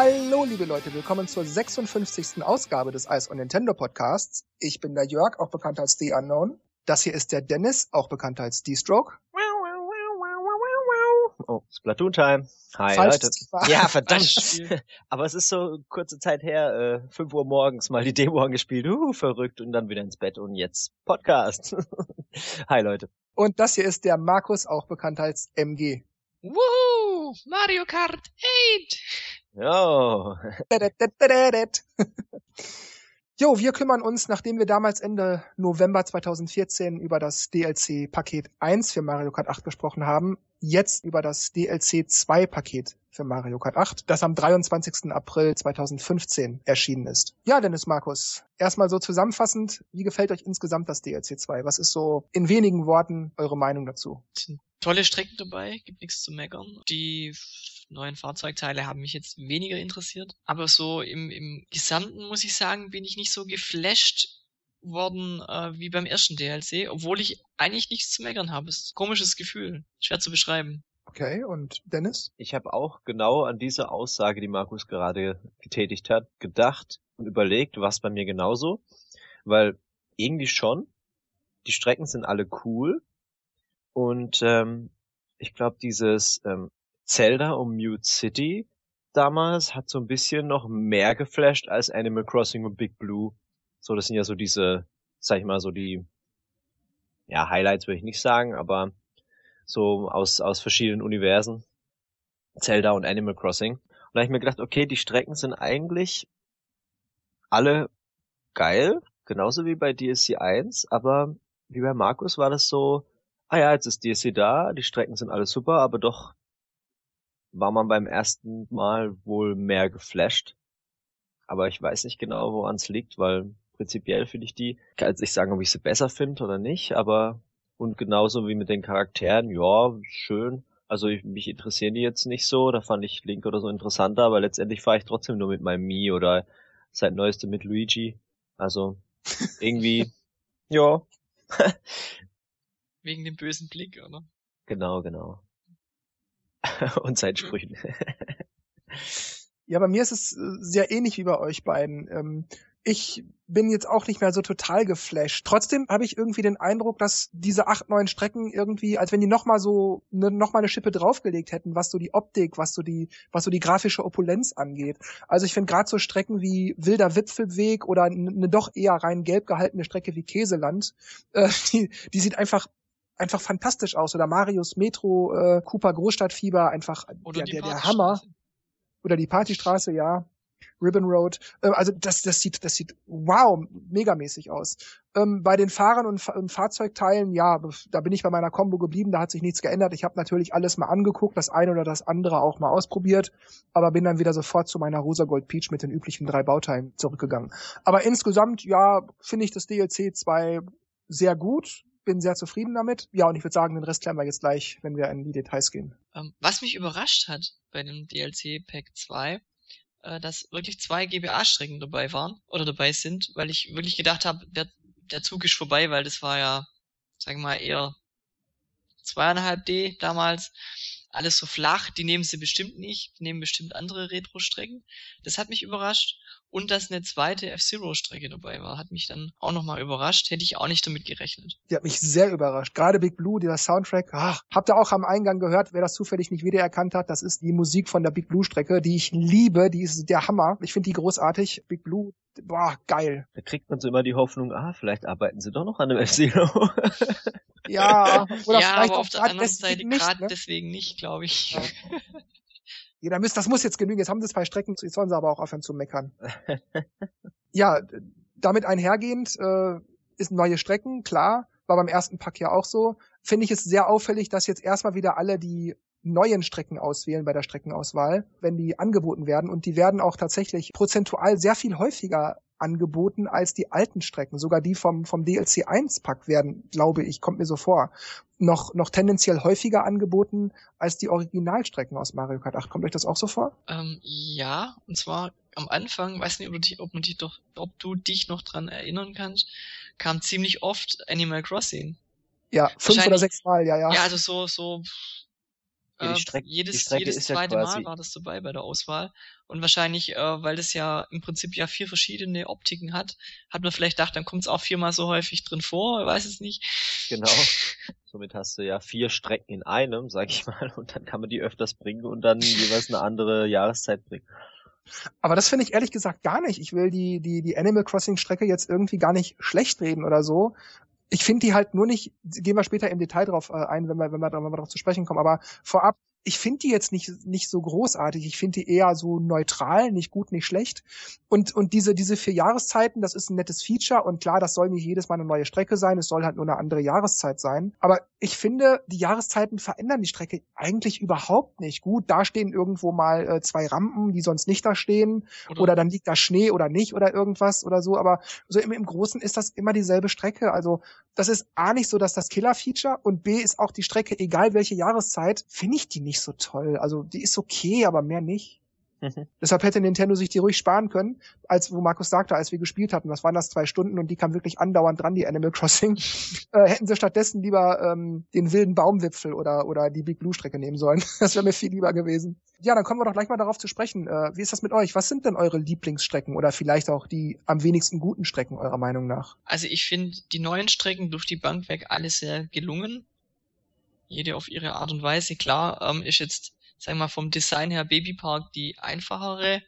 Hallo, liebe Leute, willkommen zur 56. Ausgabe des Ice on Nintendo Podcasts. Ich bin der Jörg, auch bekannt als The Unknown. Das hier ist der Dennis, auch bekannt als D-Stroke. Oh, Splatoon Time. Hi Falsch, Leute. Ja, verdammt. Aber es ist so kurze Zeit her, äh, 5 Uhr morgens mal die Demo angespielt, uh, verrückt und dann wieder ins Bett und jetzt Podcast. Hi Leute. Und das hier ist der Markus, auch bekannt als MG. Woohoo! Mario Kart 8! Jo. Jo, wir kümmern uns, nachdem wir damals Ende November 2014 über das DLC Paket 1 für Mario Kart 8 gesprochen haben, jetzt über das DLC 2 Paket für Mario Kart 8, das am 23. April 2015 erschienen ist. Ja, Dennis Markus, erstmal so zusammenfassend, wie gefällt euch insgesamt das DLC 2? Was ist so in wenigen Worten eure Meinung dazu? Tolle Strecken dabei, gibt nichts zu meckern. Die neuen Fahrzeugteile haben mich jetzt weniger interessiert. Aber so im, im Gesamten muss ich sagen, bin ich nicht so geflasht worden äh, wie beim ersten DLC, obwohl ich eigentlich nichts zu meckern habe. Es ist ein komisches Gefühl, schwer zu beschreiben. Okay, und Dennis? Ich habe auch genau an diese Aussage, die Markus gerade getätigt hat, gedacht und überlegt, was bei mir genauso. Weil irgendwie schon, die Strecken sind alle cool und ähm, ich glaube, dieses ähm, Zelda um Mute City damals hat so ein bisschen noch mehr geflasht als Animal Crossing und Big Blue. So, das sind ja so diese, sag ich mal, so die, ja, Highlights würde ich nicht sagen, aber so aus, aus verschiedenen Universen. Zelda und Animal Crossing. Und da habe ich mir gedacht, okay, die Strecken sind eigentlich alle geil, genauso wie bei DLC 1, aber wie bei Markus war das so, ah ja, jetzt ist DLC da, die Strecken sind alle super, aber doch war man beim ersten Mal wohl mehr geflasht. Aber ich weiß nicht genau, woran es liegt, weil prinzipiell finde ich die, kann jetzt nicht sagen, ob ich sie besser finde oder nicht, aber und genauso wie mit den Charakteren, ja, schön. Also ich, mich interessieren die jetzt nicht so, da fand ich Link oder so interessanter, aber letztendlich fahre ich trotzdem nur mit meinem Mii oder seit neuestem mit Luigi. Also irgendwie, ja. Wegen dem bösen Blick, oder? Genau, genau. und seinen Sprüchen. ja, bei mir ist es äh, sehr ähnlich wie bei euch beiden. Ähm, ich bin jetzt auch nicht mehr so total geflasht. Trotzdem habe ich irgendwie den Eindruck, dass diese acht, neun Strecken irgendwie, als wenn die nochmal so, ne, noch mal eine Schippe draufgelegt hätten, was so die Optik, was so die, was so die grafische Opulenz angeht. Also ich finde gerade so Strecken wie Wilder Wipfelweg oder eine doch eher rein gelb gehaltene Strecke wie Käseland, äh, die, die sieht einfach einfach fantastisch aus. Oder Marius Metro, äh, Cooper Großstadtfieber, einfach der, der, der Hammer. Oder die Partystraße, ja. Ribbon Road. Äh, also das, das sieht, das sieht wow, megamäßig aus. Ähm, bei den Fahrern und, und Fahrzeugteilen, ja, da bin ich bei meiner Combo geblieben, da hat sich nichts geändert. Ich habe natürlich alles mal angeguckt, das eine oder das andere auch mal ausprobiert, aber bin dann wieder sofort zu meiner Rosa Gold Peach mit den üblichen drei Bauteilen zurückgegangen. Aber insgesamt, ja, finde ich das DLC 2 sehr gut bin sehr zufrieden damit. Ja, und ich würde sagen, den Rest klären wir jetzt gleich, wenn wir in die Details gehen. Ähm, was mich überrascht hat bei dem DLC Pack 2, äh, dass wirklich zwei GBA-Strecken dabei waren oder dabei sind, weil ich wirklich gedacht habe, der, der Zug ist vorbei, weil das war ja, sagen wir mal, eher zweieinhalb D damals alles so flach, die nehmen sie bestimmt nicht, die nehmen bestimmt andere Retro-Strecken. Das hat mich überrascht. Und dass eine zweite F-Zero-Strecke dabei war, hat mich dann auch nochmal überrascht. Hätte ich auch nicht damit gerechnet. Die hat mich sehr überrascht. Gerade Big Blue, dieser Soundtrack. Ach, habt ihr auch am Eingang gehört, wer das zufällig nicht wiedererkannt hat, das ist die Musik von der Big Blue-Strecke, die ich liebe. Die ist der Hammer. Ich finde die großartig. Big Blue, boah, geil. Da kriegt man so immer die Hoffnung, ah, vielleicht arbeiten sie doch noch an einem F-Zero. ja, oder ja, vielleicht aber auf der anderen Seite gerade ne? deswegen nicht, glaube ich. Ja. Müsst, das muss jetzt genügen. Jetzt haben sie zwei Strecken, jetzt sollen sie aber auch aufhören zu meckern. ja, damit einhergehend äh, ist neue Strecken, klar, war beim ersten Pack ja auch so. Finde ich es sehr auffällig, dass jetzt erstmal wieder alle die neuen Strecken auswählen bei der Streckenauswahl, wenn die angeboten werden. Und die werden auch tatsächlich prozentual sehr viel häufiger angeboten als die alten Strecken. Sogar die vom, vom DLC 1 Pack werden, glaube ich, kommt mir so vor, noch, noch tendenziell häufiger angeboten als die Originalstrecken aus Mario Kart 8. Kommt euch das auch so vor? Ähm, ja, und zwar am Anfang, weiß nicht, ob du, dich, ob, dich doch, ob du dich noch dran erinnern kannst, kam ziemlich oft Animal Crossing. Ja, fünf oder sechs Mal, ja, ja. Ja, also so, so Ja, die Äh, Streck- jedes die Strecke jedes ist ja zweite quasi- Mal war das dabei bei der Auswahl. Und wahrscheinlich, äh, weil das ja im Prinzip ja vier verschiedene Optiken hat, hat man vielleicht gedacht, dann kommt es auch viermal so häufig drin vor, weiß es nicht. Genau. Somit hast du ja vier Strecken in einem, sag ich mal, und dann kann man die öfters bringen und dann jeweils eine andere Jahreszeit bringen. Aber das finde ich ehrlich gesagt gar nicht. Ich will die, die, die Animal Crossing Strecke jetzt irgendwie gar nicht schlecht reden oder so. Ich finde die halt nur nicht, gehen wir später im Detail drauf äh, ein, wenn wir, wenn wir, wenn wir darauf zu sprechen kommen, aber vorab, ich finde die jetzt nicht, nicht so großartig. Ich finde die eher so neutral, nicht gut, nicht schlecht. Und, und diese, diese vier Jahreszeiten, das ist ein nettes Feature. Und klar, das soll nicht jedes Mal eine neue Strecke sein. Es soll halt nur eine andere Jahreszeit sein. Aber ich finde, die Jahreszeiten verändern die Strecke eigentlich überhaupt nicht. Gut, da stehen irgendwo mal äh, zwei Rampen, die sonst nicht da stehen. Oder dann liegt da Schnee oder nicht oder irgendwas oder so. Aber so im, im Großen ist das immer dieselbe Strecke. Also das ist A nicht so, dass das Killer-Feature und B ist auch die Strecke, egal welche Jahreszeit, finde ich die nicht so toll. Also die ist okay, aber mehr nicht. Deshalb hätte Nintendo sich die ruhig sparen können, als wo Markus sagte, als wir gespielt hatten, was waren das, zwei Stunden und die kam wirklich andauernd dran, die Animal Crossing. äh, hätten sie stattdessen lieber ähm, den wilden Baumwipfel oder, oder die Big Blue Strecke nehmen sollen. das wäre mir viel lieber gewesen. Ja, dann kommen wir doch gleich mal darauf zu sprechen. Äh, wie ist das mit euch? Was sind denn eure Lieblingsstrecken oder vielleicht auch die am wenigsten guten Strecken eurer Meinung nach? Also ich finde die neuen Strecken durch die Bank weg alle sehr gelungen. Jede auf ihre Art und Weise. Klar, ähm, ist jetzt, sagen wir mal, vom Design her Babypark die einfachere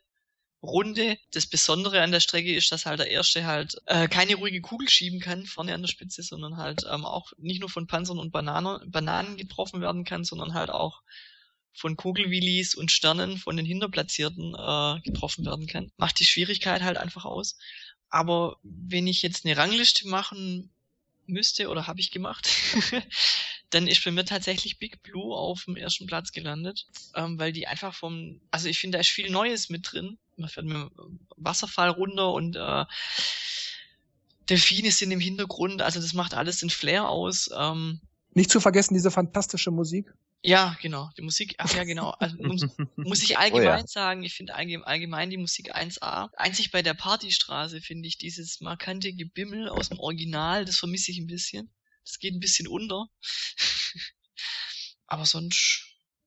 Runde. Das Besondere an der Strecke ist, dass halt der erste halt äh, keine ruhige Kugel schieben kann vorne an der Spitze, sondern halt ähm, auch nicht nur von Panzern und Bananen, Bananen getroffen werden kann, sondern halt auch von Kugelwillis und Sternen von den Hinterplatzierten äh, getroffen werden kann. Macht die Schwierigkeit halt einfach aus. Aber wenn ich jetzt eine Rangliste machen müsste oder habe ich gemacht, dann ist bei mir tatsächlich Big Blue auf dem ersten Platz gelandet, ähm, weil die einfach vom, also ich finde, da ist viel Neues mit drin. Man fährt mit dem Wasserfall runter und äh, Delfine sind im Hintergrund, also das macht alles den Flair aus. Ähm, Nicht zu vergessen diese fantastische Musik. ja, genau, die Musik, ach ja, genau. Also, muss, muss ich allgemein sagen, ich finde allgemein, allgemein die Musik 1A. Einzig bei der Partystraße finde ich dieses markante Gebimmel aus dem Original, das vermisse ich ein bisschen. Das geht ein bisschen unter. Aber sonst,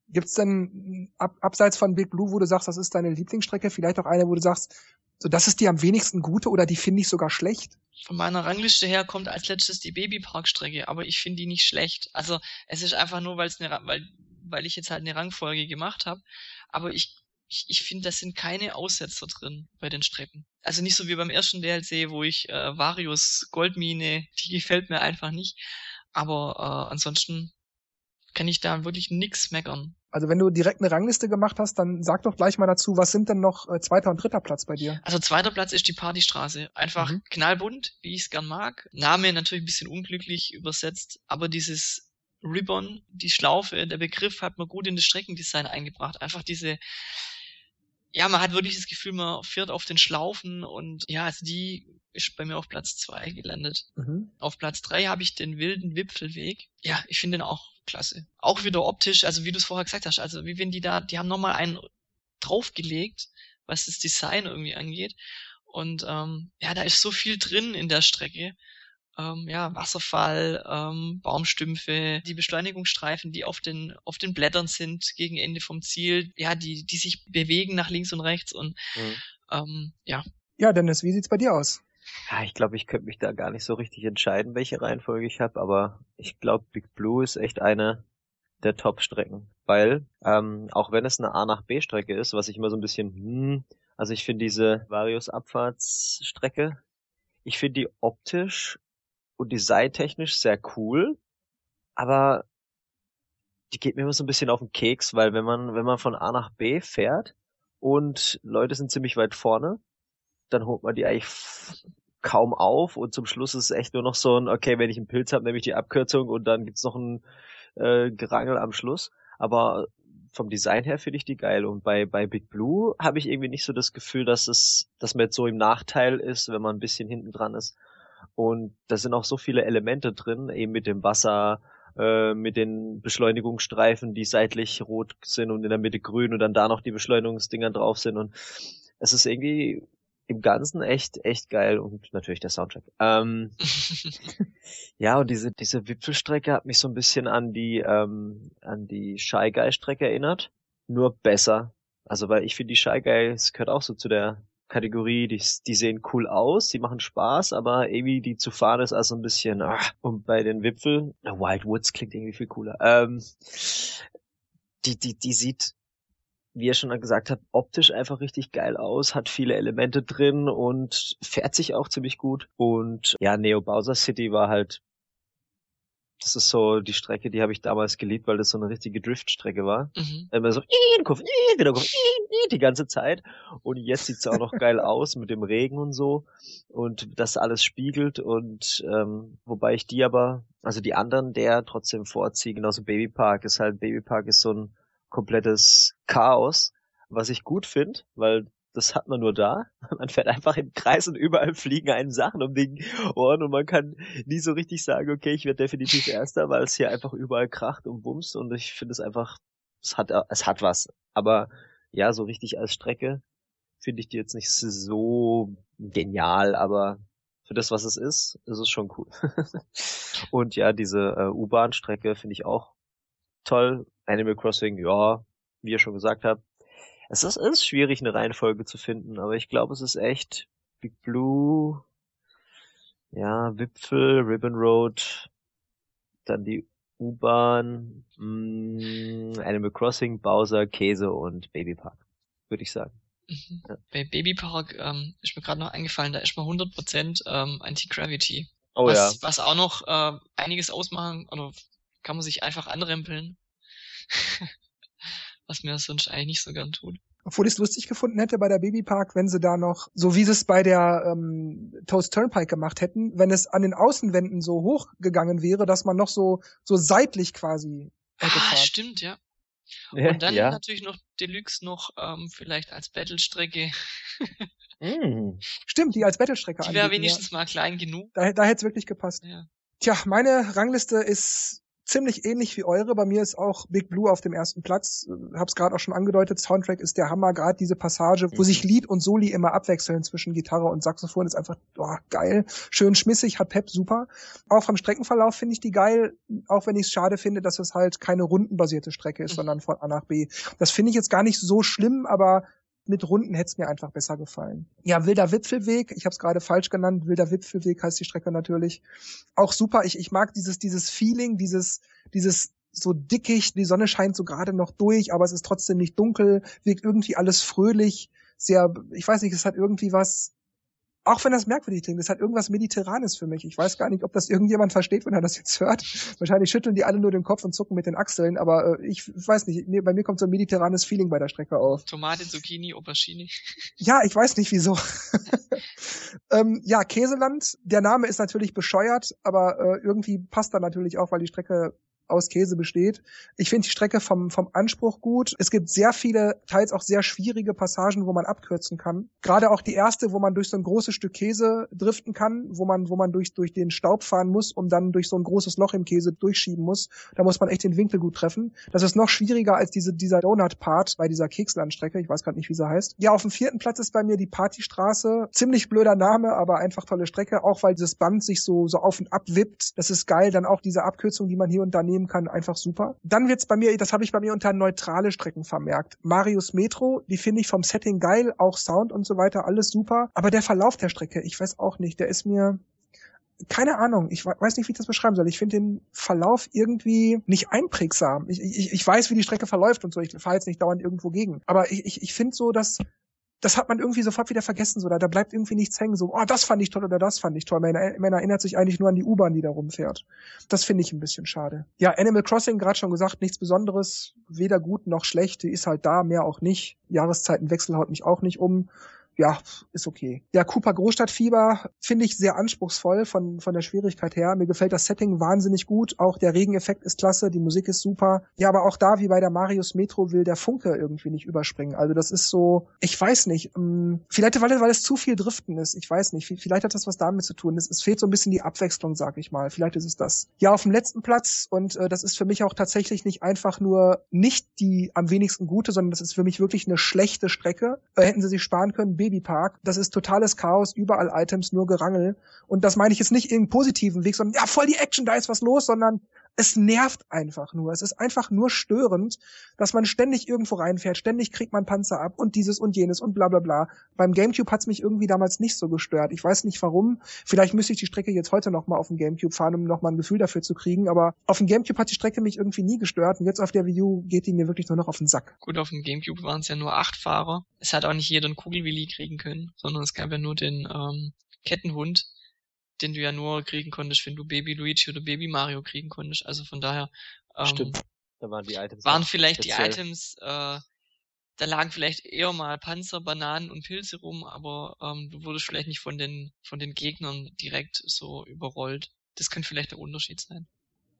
Gibt's denn ab, abseits von Big Blue, wo du sagst, das ist deine Lieblingsstrecke, vielleicht auch eine, wo du sagst, so das ist die am wenigsten gute oder die finde ich sogar schlecht? von meiner Rangliste her kommt als letztes die Babyparkstrecke, aber ich finde die nicht schlecht. Also es ist einfach nur, weil es eine, Ra- weil, weil ich jetzt halt eine Rangfolge gemacht habe. Aber ich, ich, ich finde, das sind keine Aussetzer drin bei den Strecken. Also nicht so wie beim ersten DLC, wo ich äh, Varius Goldmine, die gefällt mir einfach nicht. Aber äh, ansonsten kann ich da wirklich nix meckern. Also wenn du direkt eine Rangliste gemacht hast, dann sag doch gleich mal dazu, was sind denn noch äh, zweiter und dritter Platz bei dir? Also zweiter Platz ist die Partystraße. Einfach Mhm. knallbunt, wie ich es gern mag. Name natürlich ein bisschen unglücklich übersetzt, aber dieses Ribbon, die Schlaufe, der Begriff hat man gut in das Streckendesign eingebracht. Einfach diese, ja, man hat wirklich das Gefühl, man fährt auf den Schlaufen und ja, also die ist bei mir auf Platz zwei gelandet. Mhm. Auf Platz drei habe ich den wilden Wipfelweg. Ja, ich finde den auch klasse. Auch wieder optisch, also wie du es vorher gesagt hast, also wie wenn die da, die haben nochmal einen draufgelegt, was das Design irgendwie angeht. Und ähm, ja, da ist so viel drin in der Strecke. Ähm, ja, Wasserfall, ähm, Baumstümpfe, die Beschleunigungsstreifen, die auf den auf den Blättern sind gegen Ende vom Ziel, ja, die die sich bewegen nach links und rechts und Mhm. ähm, ja, Ja, Dennis, wie sieht's bei dir aus? Ja, ich glaube, ich könnte mich da gar nicht so richtig entscheiden, welche Reihenfolge ich habe, aber ich glaube, Big Blue ist echt eine der Top-Strecken. Weil, ähm, auch wenn es eine A nach B-Strecke ist, was ich immer so ein bisschen, hm, also ich finde diese Varius-Abfahrtsstrecke, ich finde die optisch und designtechnisch sehr cool, aber die geht mir immer so ein bisschen auf den Keks, weil wenn man, wenn man von A nach B fährt und Leute sind ziemlich weit vorne, dann holt man die eigentlich kaum auf und zum Schluss ist es echt nur noch so ein, okay, wenn ich einen Pilz habe, nehme ich die Abkürzung und dann gibt's noch ein äh, Gerangel am Schluss. Aber vom Design her finde ich die geil. Und bei, bei Big Blue habe ich irgendwie nicht so das Gefühl, dass es, dass man jetzt so im Nachteil ist, wenn man ein bisschen hinten dran ist. Und da sind auch so viele Elemente drin, eben mit dem Wasser, äh, mit den Beschleunigungsstreifen, die seitlich rot sind und in der Mitte grün und dann da noch die Beschleunigungsdinger drauf sind. Und es ist irgendwie im Ganzen echt, echt geil und natürlich der Soundtrack. Ähm, ja, und diese, diese Wipfelstrecke hat mich so ein bisschen an die, ähm, an die Shy Guy Strecke erinnert. Nur besser. Also, weil ich finde, die Shy Guys gehört auch so zu der Kategorie, die, die sehen cool aus, die machen Spaß, aber irgendwie die zu fahren ist also ein bisschen, ah, und bei den Wipfel, Wild Woods klingt irgendwie viel cooler, ähm, die, die, die sieht wie ihr schon gesagt habt, optisch einfach richtig geil aus, hat viele Elemente drin und fährt sich auch ziemlich gut. Und ja, Neo Bowser City war halt, das ist so die Strecke, die habe ich damals geliebt, weil das so eine richtige Driftstrecke war. Mhm. Immer so, die ganze Zeit. Und jetzt sieht's auch noch geil aus mit dem Regen und so. Und das alles spiegelt und ähm, wobei ich die aber, also die anderen der trotzdem vorziehe, genauso Baby Park ist halt, Baby Park ist so ein komplettes Chaos, was ich gut finde, weil das hat man nur da. Man fährt einfach im Kreis und überall fliegen einen Sachen um die Ohren und man kann nie so richtig sagen, okay, ich werde definitiv Erster, weil es hier einfach überall kracht und bumst und ich finde es einfach, es hat, es hat was. Aber ja, so richtig als Strecke finde ich die jetzt nicht so genial, aber für das, was es ist, ist es schon cool. und ja, diese äh, U-Bahn-Strecke finde ich auch toll. Animal Crossing, ja, wie ihr schon gesagt habt, es ist, es ist schwierig, eine Reihenfolge zu finden, aber ich glaube, es ist echt Big Blue, ja, Wipfel, Ribbon Road, dann die U-Bahn, mm, Animal Crossing, Bowser, Käse und Baby Park, würde ich sagen. Mhm. Ja. Bei Baby Park ähm, ist mir gerade noch eingefallen, da ist mal 100% ähm, Anti-Gravity. Oh was, ja. Was auch noch äh, einiges ausmachen, oder kann man sich einfach anrempeln. Was mir sonst eigentlich nicht so gern tut. Obwohl ich es lustig gefunden hätte bei der Babypark, wenn sie da noch, so wie sie es bei der ähm, Toast Turnpike gemacht hätten, wenn es an den Außenwänden so hochgegangen wäre, dass man noch so, so seitlich quasi hätte Ah, fahren. stimmt, ja. Und dann ja. natürlich noch Deluxe noch ähm, vielleicht als Battle-Strecke. mm. Stimmt, die als Battle-Strecke Die wäre wenigstens ja. mal klein genug. Da, da hätte es wirklich gepasst. Ja. Tja, meine Rangliste ist ziemlich ähnlich wie eure. Bei mir ist auch Big Blue auf dem ersten Platz. Hab's gerade auch schon angedeutet. Soundtrack ist der Hammer. Gerade diese Passage, wo mhm. sich Lied und Soli immer abwechseln zwischen Gitarre und Saxophon, ist einfach oh, geil. Schön schmissig, hat Pep super. Auch vom Streckenverlauf finde ich die geil. Auch wenn ich es schade finde, dass es halt keine rundenbasierte Strecke ist, mhm. sondern von A nach B. Das finde ich jetzt gar nicht so schlimm, aber mit Runden hätte es mir einfach besser gefallen. Ja, Wilder Wipfelweg, ich habe es gerade falsch genannt, Wilder Wipfelweg heißt die Strecke natürlich. Auch super, ich, ich mag dieses, dieses Feeling, dieses, dieses so dickig, die Sonne scheint so gerade noch durch, aber es ist trotzdem nicht dunkel, wirkt irgendwie alles fröhlich, sehr, ich weiß nicht, es hat irgendwie was, auch wenn das merkwürdig klingt, das hat irgendwas Mediterranes für mich. Ich weiß gar nicht, ob das irgendjemand versteht, wenn er das jetzt hört. Wahrscheinlich schütteln die alle nur den Kopf und zucken mit den Achseln, aber äh, ich weiß nicht, nee, bei mir kommt so ein mediterranes Feeling bei der Strecke auf. Tomate, Zucchini, Aubergine. Ja, ich weiß nicht wieso. ähm, ja, Käseland, der Name ist natürlich bescheuert, aber äh, irgendwie passt da natürlich auch, weil die Strecke aus Käse besteht. Ich finde die Strecke vom, vom Anspruch gut. Es gibt sehr viele, teils auch sehr schwierige Passagen, wo man abkürzen kann. Gerade auch die erste, wo man durch so ein großes Stück Käse driften kann, wo man, wo man durch, durch den Staub fahren muss, um dann durch so ein großes Loch im Käse durchschieben muss. Da muss man echt den Winkel gut treffen. Das ist noch schwieriger als diese, dieser Donut-Part bei dieser Kekslandstrecke. Ich weiß gerade nicht, wie sie heißt. Ja, auf dem vierten Platz ist bei mir die Partystraße. Ziemlich blöder Name, aber einfach tolle Strecke. Auch weil dieses Band sich so, so auf und ab wippt. Das ist geil. Dann auch diese Abkürzung, die man hier und da nehmen kann, einfach super. Dann wird's bei mir, das habe ich bei mir unter neutrale Strecken vermerkt. Marius Metro, die finde ich vom Setting geil, auch Sound und so weiter, alles super. Aber der Verlauf der Strecke, ich weiß auch nicht, der ist mir, keine Ahnung, ich weiß nicht, wie ich das beschreiben soll. Ich finde den Verlauf irgendwie nicht einprägsam. Ich, ich, ich weiß, wie die Strecke verläuft und so. Ich fahre jetzt nicht dauernd irgendwo gegen. Aber ich, ich, ich finde so, dass das hat man irgendwie sofort wieder vergessen, so da, da bleibt irgendwie nichts hängen, so, oh, das fand ich toll oder das fand ich toll. Man, man erinnert sich eigentlich nur an die U-Bahn, die da rumfährt. Das finde ich ein bisschen schade. Ja, Animal Crossing, gerade schon gesagt, nichts Besonderes, weder gut noch schlecht, die ist halt da, mehr auch nicht. Jahreszeitenwechsel haut mich auch nicht um ja, ist okay. Ja, Cooper Großstadtfieber finde ich sehr anspruchsvoll von, von der Schwierigkeit her. Mir gefällt das Setting wahnsinnig gut. Auch der Regeneffekt ist klasse, die Musik ist super. Ja, aber auch da, wie bei der Marius Metro, will der Funke irgendwie nicht überspringen. Also das ist so, ich weiß nicht, ähm, vielleicht weil, weil es zu viel Driften ist. Ich weiß nicht. Vielleicht hat das was damit zu tun. Es, es fehlt so ein bisschen die Abwechslung, sag ich mal. Vielleicht ist es das. Ja, auf dem letzten Platz, und äh, das ist für mich auch tatsächlich nicht einfach nur nicht die am wenigsten gute, sondern das ist für mich wirklich eine schlechte Strecke. Äh, hätten sie sich sparen können, Babypark. Das ist totales Chaos, überall Items, nur Gerangel. Und das meine ich jetzt nicht in positiven Weg, sondern ja, voll die Action, da ist was los, sondern es nervt einfach nur. Es ist einfach nur störend, dass man ständig irgendwo reinfährt, ständig kriegt man Panzer ab und dieses und jenes und bla bla bla. Beim Gamecube hat's mich irgendwie damals nicht so gestört. Ich weiß nicht warum. Vielleicht müsste ich die Strecke jetzt heute nochmal auf dem Gamecube fahren, um nochmal ein Gefühl dafür zu kriegen. Aber auf dem Gamecube hat die Strecke mich irgendwie nie gestört und jetzt auf der Wii U geht die mir wirklich nur noch auf den Sack. Gut, auf dem Gamecube waren es ja nur acht Fahrer. Es hat auch nicht jeder einen Kugelwilli kriegen können, sondern es gab ja nur den ähm, Kettenhund den du ja nur kriegen konntest, wenn du Baby Luigi oder Baby Mario kriegen konntest. Also von daher ähm, Stimmt. Da waren die Items. waren vielleicht speziell. die Items, äh, da lagen vielleicht eher mal Panzer, Bananen und Pilze rum, aber ähm, du wurdest vielleicht nicht von den von den Gegnern direkt so überrollt. Das könnte vielleicht der Unterschied sein.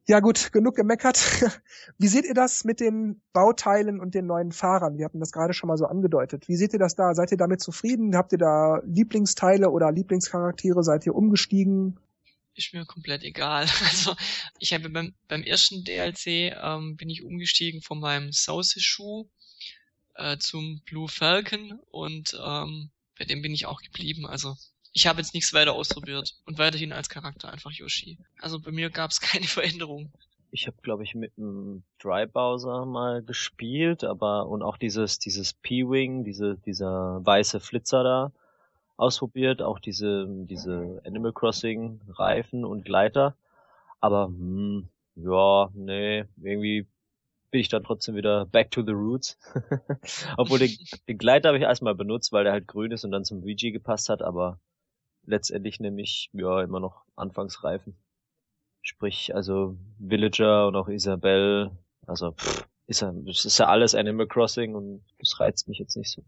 Ja gut, genug gemeckert. Wie seht ihr das mit den Bauteilen und den neuen Fahrern? Wir hatten das gerade schon mal so angedeutet. Wie seht ihr das da? Seid ihr damit zufrieden? Habt ihr da Lieblingsteile oder Lieblingscharaktere? Seid ihr umgestiegen? Ist mir komplett egal. Also ich habe beim, beim ersten DLC ähm, bin ich umgestiegen von meinem Sauce-Schuh äh, zum Blue Falcon und ähm, bei dem bin ich auch geblieben. Also ich habe jetzt nichts weiter ausprobiert und weiterhin als Charakter einfach Yoshi. Also bei mir gab es keine Veränderung. Ich habe, glaube ich, mit dem Dry Bowser mal gespielt, aber und auch dieses dieses P-Wing, diese dieser weiße Flitzer da ausprobiert, auch diese diese Animal Crossing Reifen und Gleiter. Aber hm, ja, nee, irgendwie bin ich dann trotzdem wieder back to the roots. Obwohl den, den Gleiter habe ich erstmal benutzt, weil der halt grün ist und dann zum VG gepasst hat, aber letztendlich nämlich ja immer noch Anfangsreifen. Sprich, also Villager und auch Isabelle, also pff, ist ja, das ist ja alles Animal Crossing und das reizt mich jetzt nicht so.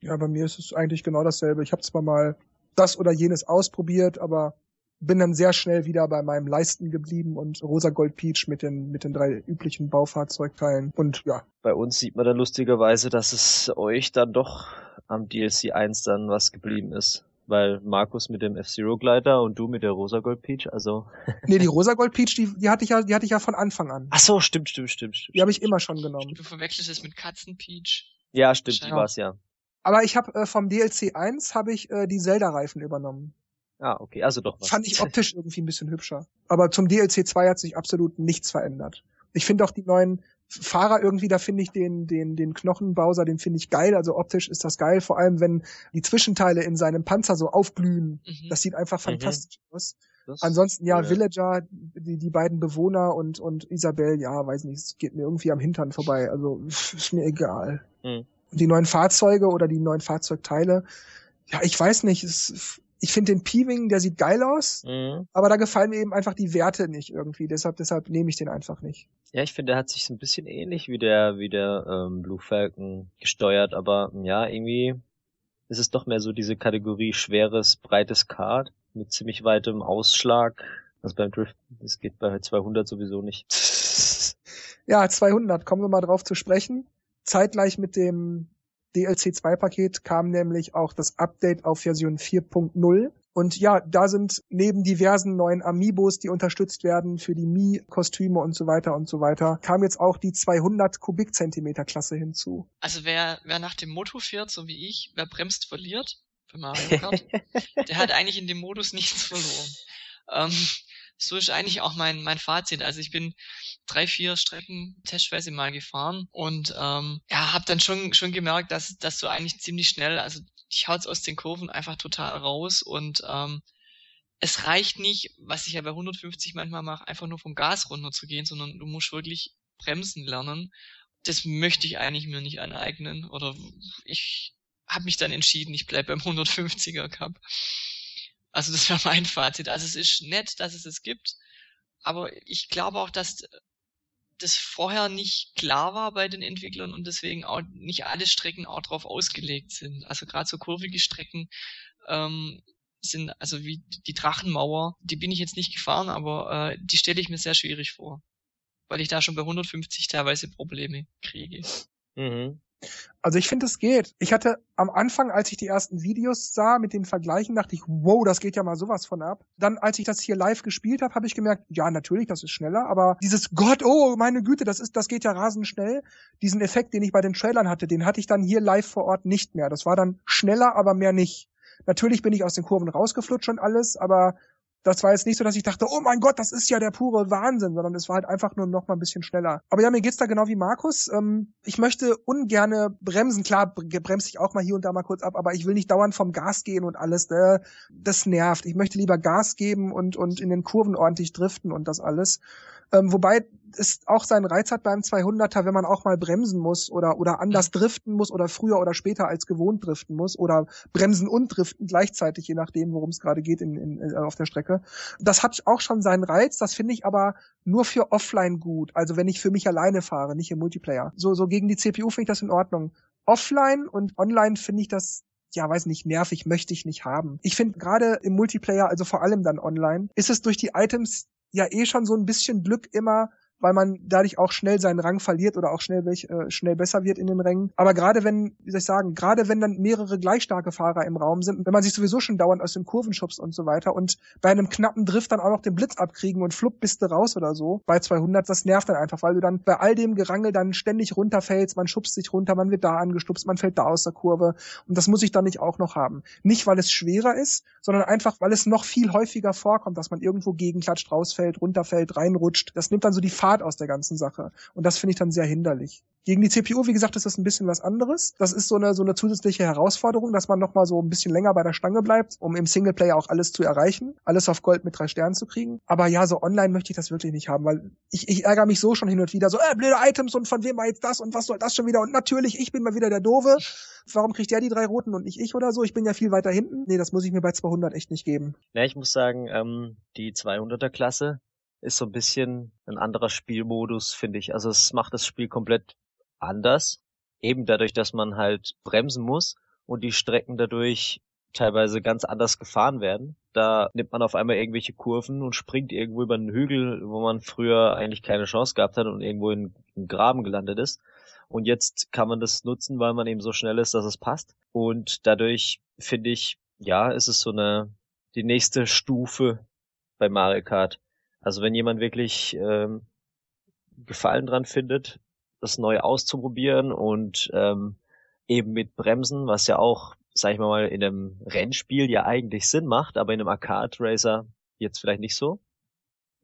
Ja, bei mir ist es eigentlich genau dasselbe. Ich habe zwar mal das oder jenes ausprobiert, aber bin dann sehr schnell wieder bei meinem Leisten geblieben und Rosa Gold Peach mit den mit den drei üblichen Baufahrzeugteilen und ja. Bei uns sieht man dann lustigerweise, dass es euch dann doch am DLC 1 dann was geblieben ist. Weil Markus mit dem F-Zero-Gleiter und du mit der Rosa Gold Peach, also. Nee, die Rosa Gold Peach, die, die hatte ich ja, die hatte ich ja von Anfang an. Ach so, stimmt, stimmt, stimmt, stimmt. Die habe ich immer schon genommen. Du verwechselst es mit Katzen Peach. Ja, stimmt, die Genau. war's ja. Aber ich habe äh, vom DLC 1 habe ich äh, die Zelda-Reifen übernommen. Ah, okay, also doch was. Fand ich optisch irgendwie ein bisschen hübscher. Aber zum DLC 2 hat sich absolut nichts verändert. Ich finde auch die neuen Fahrer irgendwie, da finde ich den, den, den Knochenbowser, den finde ich geil. Also optisch ist das geil, vor allem wenn die Zwischenteile in seinem Panzer so aufglühen. Mhm. Das sieht einfach fantastisch aus. Das- Ansonsten ja, cool, Villager, die, die beiden Bewohner und, und Isabel, ja, weiß nicht, es geht mir irgendwie am Hintern vorbei. Also ist mir egal. Hm. Und die neuen Fahrzeuge oder die neuen Fahrzeugteile, ja, ich weiß nicht, es, ich finde den Peewing, der sieht geil aus, Mhm. aber da gefallen mir eben einfach die Werte nicht irgendwie. Deshalb, deshalb nehme ich den einfach nicht. Ja, ich finde, der hat sich so ein bisschen ähnlich wie der, wie der ähm, Blue Falcon gesteuert, aber ja, irgendwie ist es doch mehr so diese Kategorie schweres, breites Kart mit ziemlich weitem Ausschlag. Also beim Driften, das geht bei 200 sowieso nicht. Ja, 200, kommen wir mal drauf zu sprechen. Zeitgleich mit dem DLC 2 Paket kam nämlich auch das Update auf Version 4.0. Und ja, da sind neben diversen neuen Amiibos, die unterstützt werden für die Mii-Kostüme und so weiter und so weiter, kam jetzt auch die 200 Kubikzentimeter Klasse hinzu. Also wer, wer nach dem Motto fährt, so wie ich, wer bremst, verliert, für Mario Kart, der hat eigentlich in dem Modus nichts verloren. Ähm, so ist eigentlich auch mein, mein Fazit. Also ich bin drei, vier Strecken testweise mal gefahren und ähm, ja, habe dann schon schon gemerkt, dass, dass du eigentlich ziemlich schnell, also dich haut's aus den Kurven einfach total raus und ähm, es reicht nicht, was ich ja bei 150 manchmal mache, einfach nur vom Gas runter zu gehen, sondern du musst wirklich bremsen lernen. Das möchte ich eigentlich mir nicht aneignen oder ich habe mich dann entschieden, ich bleib beim 150er Cup. Also das war mein Fazit. Also es ist nett, dass es es gibt, aber ich glaube auch, dass das vorher nicht klar war bei den Entwicklern und deswegen auch nicht alle Strecken auch drauf ausgelegt sind. Also gerade so kurvige Strecken ähm, sind, also wie die Drachenmauer, die bin ich jetzt nicht gefahren, aber äh, die stelle ich mir sehr schwierig vor. Weil ich da schon bei 150 teilweise Probleme kriege. Mhm. Also ich finde, es geht. Ich hatte am Anfang, als ich die ersten Videos sah mit den Vergleichen, dachte ich, wow, das geht ja mal sowas von ab. Dann, als ich das hier live gespielt habe, habe ich gemerkt, ja, natürlich, das ist schneller, aber dieses Gott, oh, meine Güte, das ist, das geht ja rasend schnell. Diesen Effekt, den ich bei den Trailern hatte, den hatte ich dann hier live vor Ort nicht mehr. Das war dann schneller, aber mehr nicht. Natürlich bin ich aus den Kurven rausgeflutscht und alles, aber das war jetzt nicht so, dass ich dachte, oh mein Gott, das ist ja der pure Wahnsinn, sondern es war halt einfach nur noch mal ein bisschen schneller. Aber ja, mir geht's da genau wie Markus. Ähm, ich möchte ungerne bremsen. Klar, bremse ich auch mal hier und da mal kurz ab, aber ich will nicht dauernd vom Gas gehen und alles. Äh, das nervt. Ich möchte lieber Gas geben und, und in den Kurven ordentlich driften und das alles. Ähm, wobei es auch seinen Reiz hat beim 200er, wenn man auch mal bremsen muss oder, oder anders driften muss oder früher oder später als gewohnt driften muss oder bremsen und driften gleichzeitig, je nachdem, worum es gerade geht in, in, in, auf der Strecke. Das hat auch schon seinen Reiz, das finde ich aber nur für offline gut. Also wenn ich für mich alleine fahre, nicht im Multiplayer. So, so gegen die CPU finde ich das in Ordnung. Offline und online finde ich das ja, weiß nicht, nervig, möchte ich nicht haben. Ich finde gerade im Multiplayer, also vor allem dann online, ist es durch die Items ja eh schon so ein bisschen Glück immer, weil man dadurch auch schnell seinen Rang verliert oder auch schnell, äh, schnell besser wird in den Rängen. Aber gerade wenn, wie soll ich sagen, gerade wenn dann mehrere gleich starke Fahrer im Raum sind, wenn man sich sowieso schon dauernd aus den Kurven schubst und so weiter und bei einem knappen Drift dann auch noch den Blitz abkriegen und flupp bist du raus oder so, bei 200, das nervt dann einfach, weil du dann bei all dem Gerangel dann ständig runterfällst, man schubst sich runter, man wird da angestupst, man fällt da aus der Kurve und das muss ich dann nicht auch noch haben. Nicht, weil es schwerer ist, sondern einfach, weil es noch viel häufiger vorkommt, dass man irgendwo gegenklatscht, rausfällt, runterfällt, reinrutscht. Das nimmt dann so die Fahrt aus der ganzen Sache. Und das finde ich dann sehr hinderlich. Gegen die CPU, wie gesagt, ist das ein bisschen was anderes. Das ist so eine, so eine zusätzliche Herausforderung, dass man nochmal so ein bisschen länger bei der Stange bleibt, um im Singleplayer auch alles zu erreichen, alles auf Gold mit drei Sternen zu kriegen. Aber ja, so online möchte ich das wirklich nicht haben, weil ich, ich ärgere mich so schon hin und wieder, so, äh, blöde Items und von wem war jetzt das und was soll das schon wieder? Und natürlich, ich bin mal wieder der Doofe. Warum kriegt der die drei roten und nicht ich oder so? Ich bin ja viel weiter hinten. Nee, das muss ich mir bei 200 echt nicht geben. Ja, ich muss sagen, ähm, die 200er Klasse, ist so ein bisschen ein anderer Spielmodus, finde ich. Also es macht das Spiel komplett anders. Eben dadurch, dass man halt bremsen muss und die Strecken dadurch teilweise ganz anders gefahren werden. Da nimmt man auf einmal irgendwelche Kurven und springt irgendwo über einen Hügel, wo man früher eigentlich keine Chance gehabt hat und irgendwo in einen Graben gelandet ist. Und jetzt kann man das nutzen, weil man eben so schnell ist, dass es passt. Und dadurch finde ich, ja, ist es so eine, die nächste Stufe bei Mario Kart. Also wenn jemand wirklich ähm, Gefallen dran findet, das neu auszuprobieren und ähm, eben mit Bremsen, was ja auch, sag ich mal, in einem Rennspiel ja eigentlich Sinn macht, aber in einem Arcade Racer jetzt vielleicht nicht so.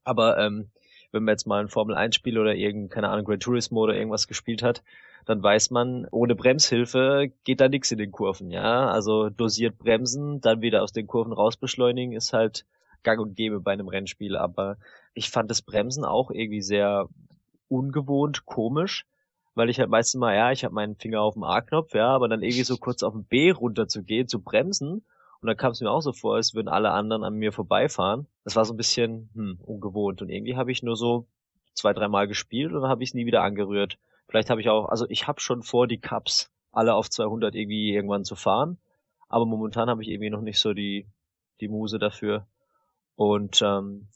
Aber ähm, wenn man jetzt mal ein Formel 1 Spiel oder irgendein, keine Ahnung, Gran Turismo oder irgendwas gespielt hat, dann weiß man, ohne Bremshilfe geht da nichts in den Kurven, ja. Also dosiert bremsen, dann wieder aus den Kurven rausbeschleunigen, ist halt gang und gäbe bei einem Rennspiel, aber ich fand das Bremsen auch irgendwie sehr ungewohnt, komisch, weil ich halt meistens mal, ja, ich habe meinen Finger auf dem A-Knopf, ja, aber dann irgendwie so kurz auf dem B runter zu gehen, zu bremsen, und dann kam es mir auch so vor, als würden alle anderen an mir vorbeifahren. Das war so ein bisschen hm, ungewohnt. Und irgendwie habe ich nur so zwei, dreimal gespielt und dann habe ich es nie wieder angerührt. Vielleicht habe ich auch, also ich habe schon vor, die Cups alle auf 200 irgendwie irgendwann zu fahren. Aber momentan habe ich irgendwie noch nicht so die, die Muse dafür. Und ähm,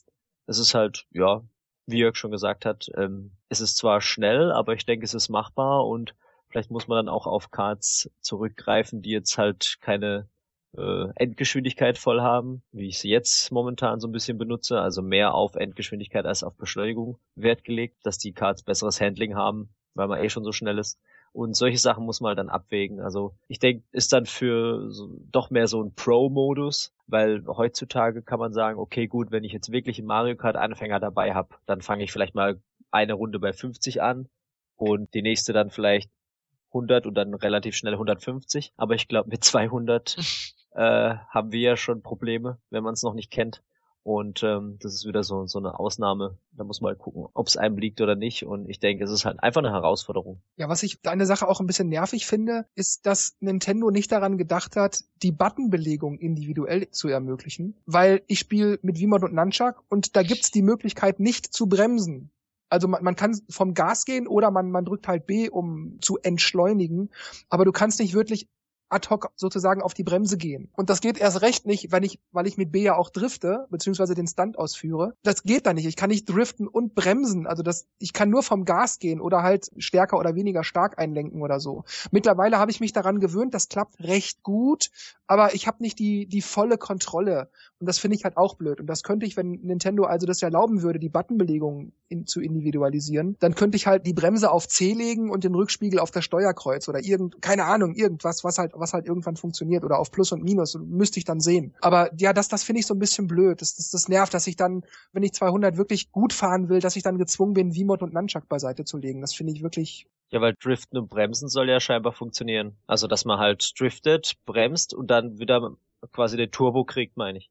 es ist halt, ja, wie Jörg schon gesagt hat, ähm, es ist zwar schnell, aber ich denke, es ist machbar und vielleicht muss man dann auch auf Cards zurückgreifen, die jetzt halt keine äh, Endgeschwindigkeit voll haben, wie ich sie jetzt momentan so ein bisschen benutze, also mehr auf Endgeschwindigkeit als auf Beschleunigung Wert gelegt, dass die Cards besseres Handling haben, weil man eh schon so schnell ist. Und solche Sachen muss man dann abwägen. Also ich denke, ist dann für so, doch mehr so ein Pro-Modus, weil heutzutage kann man sagen, okay, gut, wenn ich jetzt wirklich einen Mario Kart Anfänger dabei habe, dann fange ich vielleicht mal eine Runde bei 50 an und die nächste dann vielleicht 100 und dann relativ schnell 150. Aber ich glaube, mit 200 äh, haben wir ja schon Probleme, wenn man es noch nicht kennt. Und ähm, das ist wieder so, so eine Ausnahme. Da muss man halt gucken, ob es einem liegt oder nicht. Und ich denke, es ist halt einfach eine Herausforderung. Ja, was ich eine Sache auch ein bisschen nervig finde, ist, dass Nintendo nicht daran gedacht hat, die Buttonbelegung individuell zu ermöglichen. Weil ich spiele mit Wiimote und Nunchuck und da gibt's die Möglichkeit, nicht zu bremsen. Also man, man kann vom Gas gehen oder man, man drückt halt B, um zu entschleunigen. Aber du kannst nicht wirklich ad hoc sozusagen auf die Bremse gehen. Und das geht erst recht nicht, wenn ich, weil ich mit B ja auch drifte, beziehungsweise den Stunt ausführe. Das geht da nicht. Ich kann nicht driften und bremsen. Also das, ich kann nur vom Gas gehen oder halt stärker oder weniger stark einlenken oder so. Mittlerweile habe ich mich daran gewöhnt, das klappt recht gut, aber ich habe nicht die, die volle Kontrolle. Und das finde ich halt auch blöd. Und das könnte ich, wenn Nintendo also das erlauben würde, die Buttonbelegung in, zu individualisieren, dann könnte ich halt die Bremse auf C legen und den Rückspiegel auf das Steuerkreuz oder irgend, keine Ahnung, irgendwas, was halt, was halt irgendwann funktioniert oder auf Plus und Minus, müsste ich dann sehen. Aber ja, das, das finde ich so ein bisschen blöd. Das, das, das nervt, dass ich dann, wenn ich 200 wirklich gut fahren will, dass ich dann gezwungen bin, V-Mod und Nunchuck beiseite zu legen. Das finde ich wirklich ja, weil Driften und Bremsen soll ja scheinbar funktionieren. Also, dass man halt driftet, bremst und dann wieder quasi den Turbo kriegt, meine ich.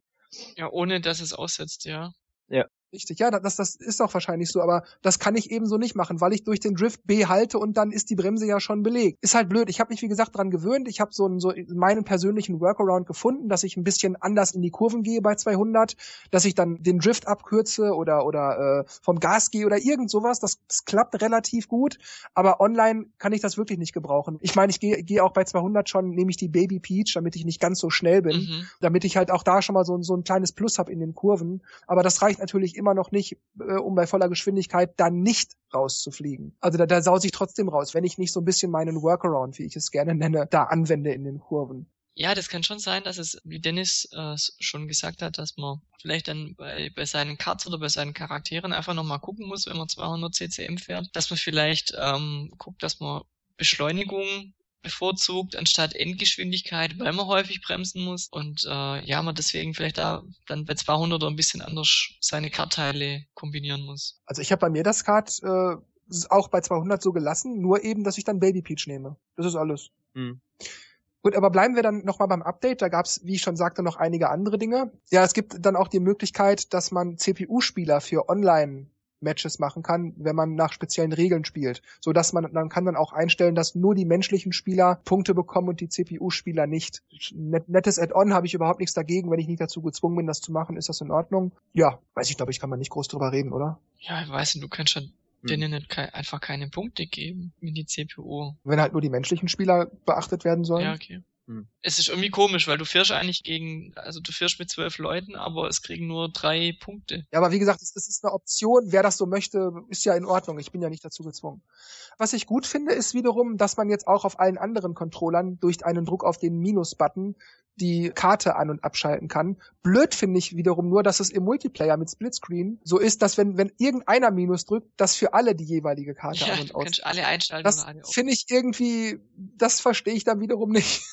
Ja, ohne dass es aussetzt, ja. Ja. Richtig, ja, das, das ist auch wahrscheinlich so, aber das kann ich ebenso nicht machen, weil ich durch den Drift B halte und dann ist die Bremse ja schon belegt. Ist halt blöd. Ich habe mich, wie gesagt, dran gewöhnt. Ich habe so, einen, so meinen persönlichen Workaround gefunden, dass ich ein bisschen anders in die Kurven gehe bei 200, dass ich dann den Drift abkürze oder, oder äh, vom Gas gehe oder irgend sowas. Das, das klappt relativ gut, aber online kann ich das wirklich nicht gebrauchen. Ich meine, ich gehe geh auch bei 200 schon, nehme ich die Baby Peach, damit ich nicht ganz so schnell bin, mhm. damit ich halt auch da schon mal so, so ein kleines Plus habe in den Kurven. Aber das reicht natürlich immer noch nicht, äh, um bei voller Geschwindigkeit dann nicht rauszufliegen. Also da, da sause ich trotzdem raus, wenn ich nicht so ein bisschen meinen Workaround, wie ich es gerne nenne, da anwende in den Kurven. Ja, das kann schon sein, dass es, wie Dennis äh, schon gesagt hat, dass man vielleicht dann bei, bei seinen Cards oder bei seinen Charakteren einfach nochmal gucken muss, wenn man 200 CCM fährt, dass man vielleicht ähm, guckt, dass man Beschleunigung bevorzugt anstatt Endgeschwindigkeit, weil man häufig bremsen muss und äh, ja, man deswegen vielleicht da dann bei 200 oder ein bisschen anders seine Kartteile kombinieren muss. Also ich habe bei mir das Kart äh, auch bei 200 so gelassen, nur eben, dass ich dann Baby Peach nehme. Das ist alles. Hm. Gut, aber bleiben wir dann nochmal beim Update. Da gab's, wie ich schon sagte, noch einige andere Dinge. Ja, es gibt dann auch die Möglichkeit, dass man CPU-Spieler für Online Matches machen kann, wenn man nach speziellen Regeln spielt, so dass man dann kann dann auch einstellen, dass nur die menschlichen Spieler Punkte bekommen und die CPU-Spieler nicht. Net, nettes Add-on habe ich überhaupt nichts dagegen, wenn ich nicht dazu gezwungen bin, das zu machen, ist das in Ordnung? Ja, weiß ich, glaube ich, kann man nicht groß drüber reden, oder? Ja, ich weiß nicht, du kannst schon hm. denen nicht einfach keine Punkte geben in die CPU. Wenn halt nur die menschlichen Spieler beachtet werden sollen. Ja, okay. Hm. Es ist irgendwie komisch, weil du fährst eigentlich gegen, also du fährst mit zwölf Leuten, aber es kriegen nur drei Punkte. Ja, aber wie gesagt, das, ist eine Option. Wer das so möchte, ist ja in Ordnung. Ich bin ja nicht dazu gezwungen. Was ich gut finde, ist wiederum, dass man jetzt auch auf allen anderen Controllern durch einen Druck auf den Minus-Button die Karte an- und abschalten kann. Blöd finde ich wiederum nur, dass es im Multiplayer mit Splitscreen so ist, dass wenn, wenn irgendeiner Minus drückt, dass für alle die jeweilige Karte ja, an- und aus. alle einstellen. Das finde ich irgendwie, das verstehe ich dann wiederum nicht.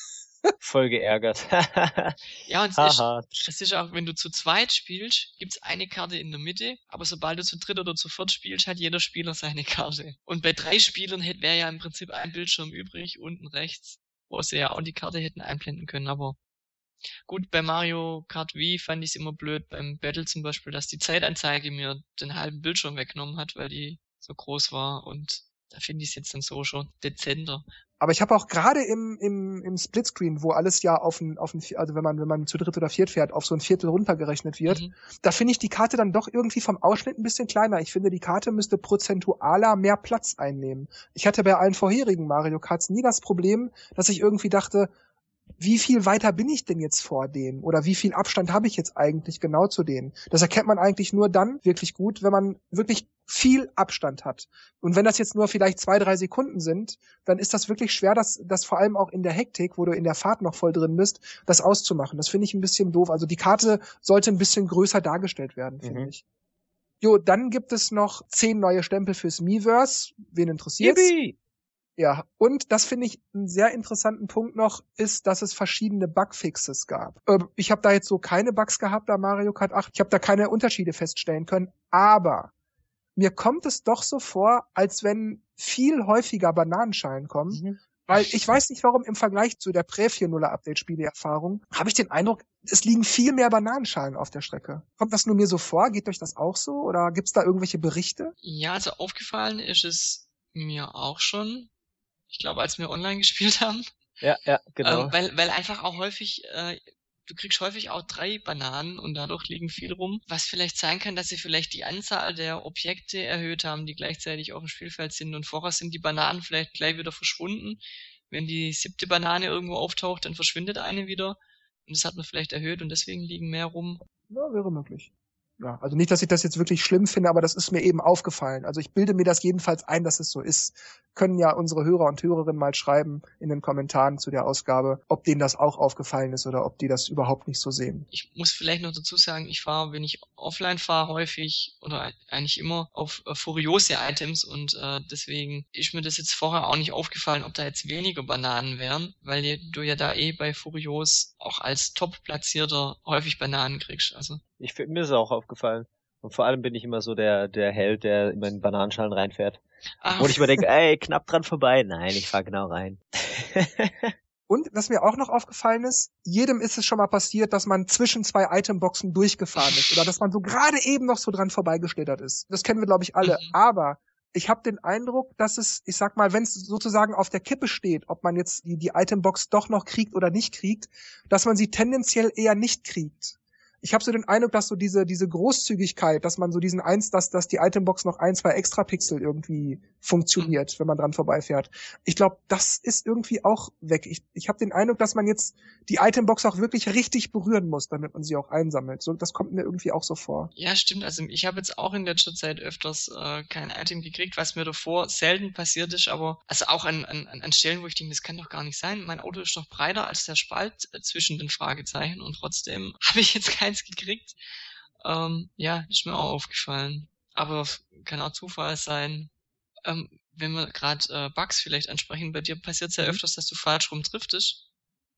Voll geärgert. ja, und es ist, es ist auch, wenn du zu zweit spielst, gibt's eine Karte in der Mitte, aber sobald du zu dritt oder zu viert spielst, hat jeder Spieler seine Karte. Und bei drei Spielern wäre ja im Prinzip ein Bildschirm übrig, unten rechts, wo sie ja auch die Karte hätten einblenden können, aber Gut, bei Mario Kart Wii fand ich es immer blöd, beim Battle zum Beispiel, dass die Zeitanzeige mir den halben Bildschirm weggenommen hat, weil die so groß war und da finde ich es jetzt dann so schon dezenter. Aber ich habe auch gerade im, im, im Splitscreen, wo alles ja auf ein, auf ein, also wenn man, wenn man zu dritt oder viert fährt, auf so ein Viertel runtergerechnet wird, mhm. da finde ich die Karte dann doch irgendwie vom Ausschnitt ein bisschen kleiner. Ich finde, die Karte müsste prozentualer mehr Platz einnehmen. Ich hatte bei allen vorherigen Mario Karts nie das Problem, dass ich irgendwie dachte, wie viel weiter bin ich denn jetzt vor denen? Oder wie viel Abstand habe ich jetzt eigentlich genau zu denen? Das erkennt man eigentlich nur dann wirklich gut, wenn man wirklich viel Abstand hat. Und wenn das jetzt nur vielleicht zwei, drei Sekunden sind, dann ist das wirklich schwer, das, das vor allem auch in der Hektik, wo du in der Fahrt noch voll drin bist, das auszumachen. Das finde ich ein bisschen doof. Also die Karte sollte ein bisschen größer dargestellt werden, finde mhm. ich. Jo, dann gibt es noch zehn neue Stempel fürs Miiverse. Wen interessiert's? Yippie! Ja, und das finde ich einen sehr interessanten Punkt noch, ist, dass es verschiedene Bugfixes gab. Ähm, ich habe da jetzt so keine Bugs gehabt bei Mario Kart 8. Ich habe da keine Unterschiede feststellen können. Aber mir kommt es doch so vor, als wenn viel häufiger Bananenschalen kommen. Mhm. Weil ich weiß nicht warum im Vergleich zu der Prä-4.0er Update-Spieleerfahrung habe ich den Eindruck, es liegen viel mehr Bananenschalen auf der Strecke. Kommt das nur mir so vor? Geht euch das auch so? Oder gibt's da irgendwelche Berichte? Ja, also aufgefallen ist es mir auch schon. Ich glaube, als wir online gespielt haben. Ja, ja, genau. Ähm, weil, weil einfach auch häufig, äh, du kriegst häufig auch drei Bananen und dadurch liegen viel rum. Was vielleicht sein kann, dass sie vielleicht die Anzahl der Objekte erhöht haben, die gleichzeitig auf dem Spielfeld sind und vorher sind die Bananen vielleicht gleich wieder verschwunden wenn die siebte Banane irgendwo auftaucht, dann verschwindet eine wieder. Und das hat man vielleicht erhöht und deswegen liegen mehr rum. Ja, wäre möglich. Ja, also nicht, dass ich das jetzt wirklich schlimm finde, aber das ist mir eben aufgefallen. Also ich bilde mir das jedenfalls ein, dass es so ist. Können ja unsere Hörer und Hörerinnen mal schreiben in den Kommentaren zu der Ausgabe, ob denen das auch aufgefallen ist oder ob die das überhaupt nicht so sehen. Ich muss vielleicht noch dazu sagen, ich fahre, wenn ich offline fahre, häufig oder eigentlich immer auf äh, furiose Items und äh, deswegen ist mir das jetzt vorher auch nicht aufgefallen, ob da jetzt weniger Bananen wären, weil du ja da eh bei Furios auch als Top-Platzierter häufig Bananen kriegst. Also ich, mir ist es auch aufgefallen. Und vor allem bin ich immer so der, der Held, der immer in Bananenschalen reinfährt. Ach. Und ich mir denke, ey, knapp dran vorbei. Nein, ich fahr genau rein. Und was mir auch noch aufgefallen ist, jedem ist es schon mal passiert, dass man zwischen zwei Itemboxen durchgefahren ist oder dass man so gerade eben noch so dran vorbeigeschlittert ist. Das kennen wir, glaube ich, alle. Mhm. Aber ich habe den Eindruck, dass es, ich sag mal, wenn es sozusagen auf der Kippe steht, ob man jetzt die, die Itembox doch noch kriegt oder nicht kriegt, dass man sie tendenziell eher nicht kriegt ich habe so den Eindruck, dass so diese diese Großzügigkeit, dass man so diesen eins, dass dass die Itembox noch ein, zwei extra Pixel irgendwie funktioniert, mhm. wenn man dran vorbeifährt. Ich glaube, das ist irgendwie auch weg. Ich, ich habe den Eindruck, dass man jetzt die Itembox auch wirklich richtig berühren muss, damit man sie auch einsammelt. So, das kommt mir irgendwie auch so vor. Ja, stimmt. Also ich habe jetzt auch in letzter Zeit öfters äh, kein Item gekriegt, was mir davor selten passiert ist, aber also auch an, an, an Stellen, wo ich denke, das kann doch gar nicht sein. Mein Auto ist noch breiter als der Spalt äh, zwischen den Fragezeichen und trotzdem habe ich jetzt kein eins gekriegt. Ähm, ja, ist mir auch aufgefallen. Aber kann auch Zufall sein. Ähm, wenn wir gerade äh, Bugs vielleicht ansprechen, bei dir passiert es ja mhm. öfters, dass du falsch rum driftest.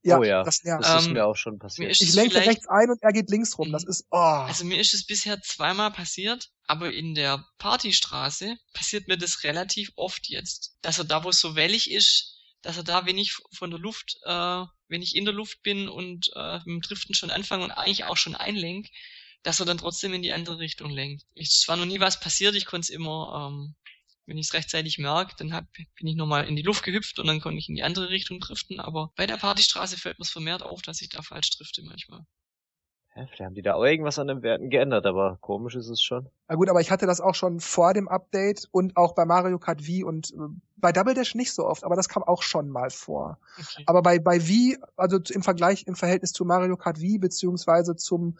Ja, oh ja, das, nervt. das ist ähm, mir auch schon passiert. Ich lenke rechts ein und er geht links rum. Das mhm. ist, oh. Also mir ist es bisher zweimal passiert, aber in der Partystraße passiert mir das relativ oft jetzt. Dass er da, wo es so wellig ist, dass er da, wenn ich von der Luft, äh, wenn ich in der Luft bin und äh, mit dem Driften schon anfange und eigentlich auch schon einlenk, dass er dann trotzdem in die andere Richtung lenkt. Es war noch nie was passiert, ich konnte es immer, ähm, wenn ich es rechtzeitig merke, dann hab, bin ich nochmal in die Luft gehüpft und dann konnte ich in die andere Richtung driften, aber bei der Partystraße fällt mir es vermehrt auf, dass ich da falsch drifte manchmal. Ja, vielleicht haben die da auch irgendwas an den Werten geändert, aber komisch ist es schon. Na gut, aber ich hatte das auch schon vor dem Update und auch bei Mario Kart Wii und äh, bei Double Dash nicht so oft, aber das kam auch schon mal vor. Okay. Aber bei, bei Wii, also im Vergleich, im Verhältnis zu Mario Kart Wii beziehungsweise zum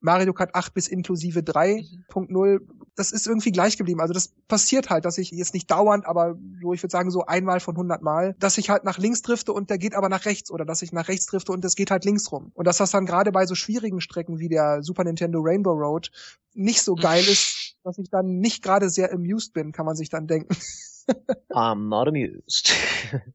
Mario Kart 8 bis inklusive 3.0, mhm. das ist irgendwie gleich geblieben. Also das passiert halt, dass ich jetzt nicht dauernd, aber so, ich würde sagen so einmal von 100 Mal, dass ich halt nach links drifte und der geht aber nach rechts oder dass ich nach rechts drifte und es geht halt links rum. Und dass das dann gerade bei so schwierigen Strecken wie der Super Nintendo Rainbow Road nicht so geil ist, dass ich dann nicht gerade sehr amused bin, kann man sich dann denken. I'm not amused.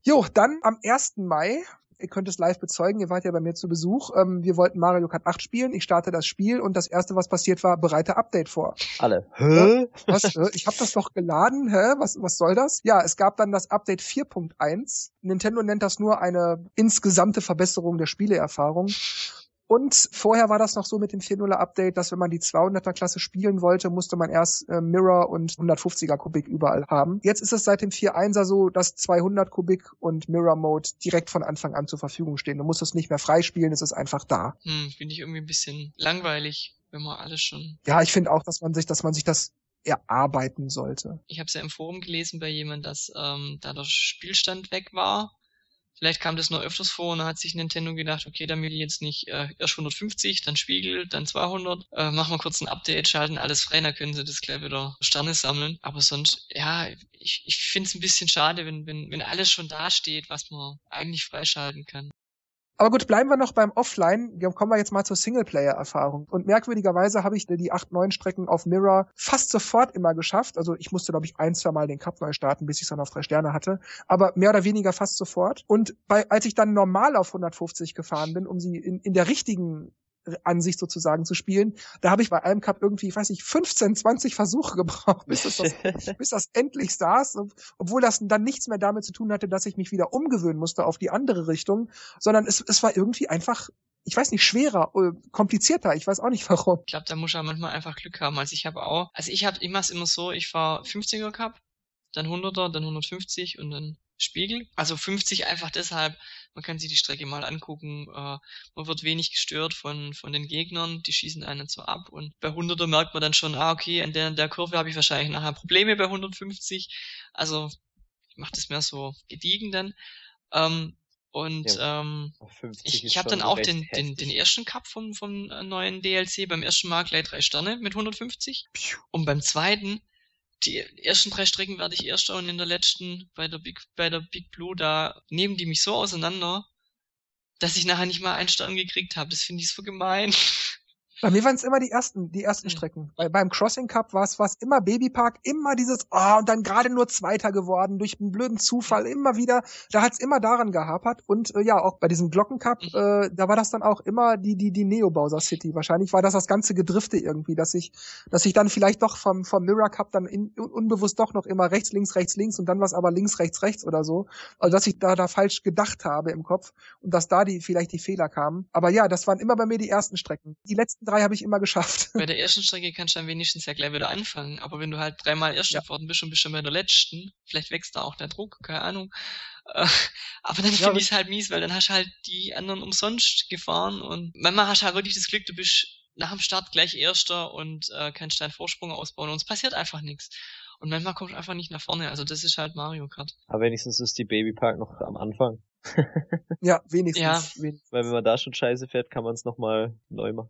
jo, dann am 1. Mai ihr könnt es live bezeugen, ihr wart ja bei mir zu Besuch. Ähm, wir wollten Mario Kart 8 spielen, ich starte das Spiel und das erste, was passiert war, bereite Update vor. Alle. Hä? Was? Ich habe das doch geladen, hä? Was, was soll das? Ja, es gab dann das Update 4.1. Nintendo nennt das nur eine insgesamte Verbesserung der Spieleerfahrung. Und vorher war das noch so mit dem 4.0er Update, dass wenn man die 200er Klasse spielen wollte, musste man erst äh, Mirror und 150er Kubik überall haben. Jetzt ist es seit dem 4.1er so, dass 200 Kubik und Mirror Mode direkt von Anfang an zur Verfügung stehen. Du musst es nicht mehr freispielen, es ist einfach da. Hm, finde ich irgendwie ein bisschen langweilig, wenn man alles schon. Ja, ich finde auch, dass man sich, dass man sich das erarbeiten sollte. Ich habe es ja im Forum gelesen bei jemand, dass ähm, da der Spielstand weg war Vielleicht kam das noch öfters vor und dann hat sich Nintendo gedacht, okay, will ich jetzt nicht äh, erst 150, dann Spiegel, dann 200, äh, machen wir kurz ein Update, schalten alles frei, dann können sie das gleich wieder Sterne sammeln. Aber sonst, ja, ich, ich finde es ein bisschen schade, wenn, wenn, wenn alles schon da steht, was man eigentlich freischalten kann. Aber gut, bleiben wir noch beim Offline. Kommen wir jetzt mal zur Singleplayer-Erfahrung. Und merkwürdigerweise habe ich die 8-9 Strecken auf Mirror fast sofort immer geschafft. Also ich musste, glaube ich, ein, zwei Mal den Cup neu starten, bis ich es dann auf drei Sterne hatte. Aber mehr oder weniger fast sofort. Und bei, als ich dann normal auf 150 gefahren bin, um sie in, in der richtigen Ansicht sozusagen zu spielen. Da habe ich bei einem Cup irgendwie, ich weiß nicht, 15, 20 Versuche gebraucht, bis das, bis das endlich saß, obwohl das dann nichts mehr damit zu tun hatte, dass ich mich wieder umgewöhnen musste auf die andere Richtung, sondern es, es war irgendwie einfach ich weiß nicht, schwerer, äh, komplizierter, ich weiß auch nicht warum. Ich glaube, da muss man manchmal einfach Glück haben. Also ich habe auch, also ich habe ich mach's immer so, ich fahr 50er Cup, dann 100er, dann 150 und dann Spiegel. Also 50 einfach deshalb, man kann sich die Strecke mal angucken, äh, man wird wenig gestört von, von den Gegnern, die schießen einen so ab und bei 100er merkt man dann schon, ah okay, an der, der Kurve habe ich wahrscheinlich nachher Probleme bei 150, also ich mache das mehr so gediegen dann. Ähm, und Ja, ähm, 50 ich, ich habe dann auch den, den, den ersten Cup vom, vom äh, neuen DLC beim ersten Mal gleich drei Sterne mit 150. Piu. Und beim zweiten, die ersten drei Strecken werde ich erster und in der letzten, bei der Big, bei der Big Blue, da nehmen die mich so auseinander, dass ich nachher nicht mal einen Stern gekriegt habe. Das finde ich so gemein. Bei mir waren es immer die ersten, die ersten Hm. Strecken. Bei, beim Crossing Cup war es was immer Babypark, immer dieses, oh, und dann gerade nur Zweiter geworden, durch einen blöden Zufall, immer wieder, da hat's immer daran gehapert. Und äh, ja, auch bei diesem Glockencup, Mhm. äh, da war das dann auch immer die, die, die Neo Bowser City. Wahrscheinlich war das das ganze Gedrifte irgendwie, dass ich, dass ich dann vielleicht doch vom, vom Mirror Cup dann in, un, unbewusst doch noch immer rechts, links, rechts, links und dann was aber links, rechts, rechts oder so. Also dass ich da, da falsch gedacht habe im Kopf und dass da die, vielleicht die Fehler kamen. Aber ja, das waren immer bei mir die ersten Strecken. Die letzten drei habe ich immer geschafft. bei der ersten Strecke kannst du dann wenigstens ja gleich wieder anfangen. Aber wenn du halt dreimal Erster Ja. geworden bist und bist schon bei der letzten, vielleicht wächst da auch der Druck, keine Ahnung. Äh, aber dann Ja, finde ich es halt mies, weil dann hast du halt die anderen umsonst gefahren und manchmal hast du halt wirklich das Glück, du bist nach dem Start gleich Erster und äh, kannst deinen Vorsprung ausbauen und es passiert einfach nichts. Und manchmal kommst du einfach nicht nach vorne. Also das ist halt Mario Kart. Aber wenigstens ist die Babypark noch am Anfang. Ja, wenigstens. Ja. Wen- Weil wenn man da schon scheiße fährt, kann man es nochmal neu machen.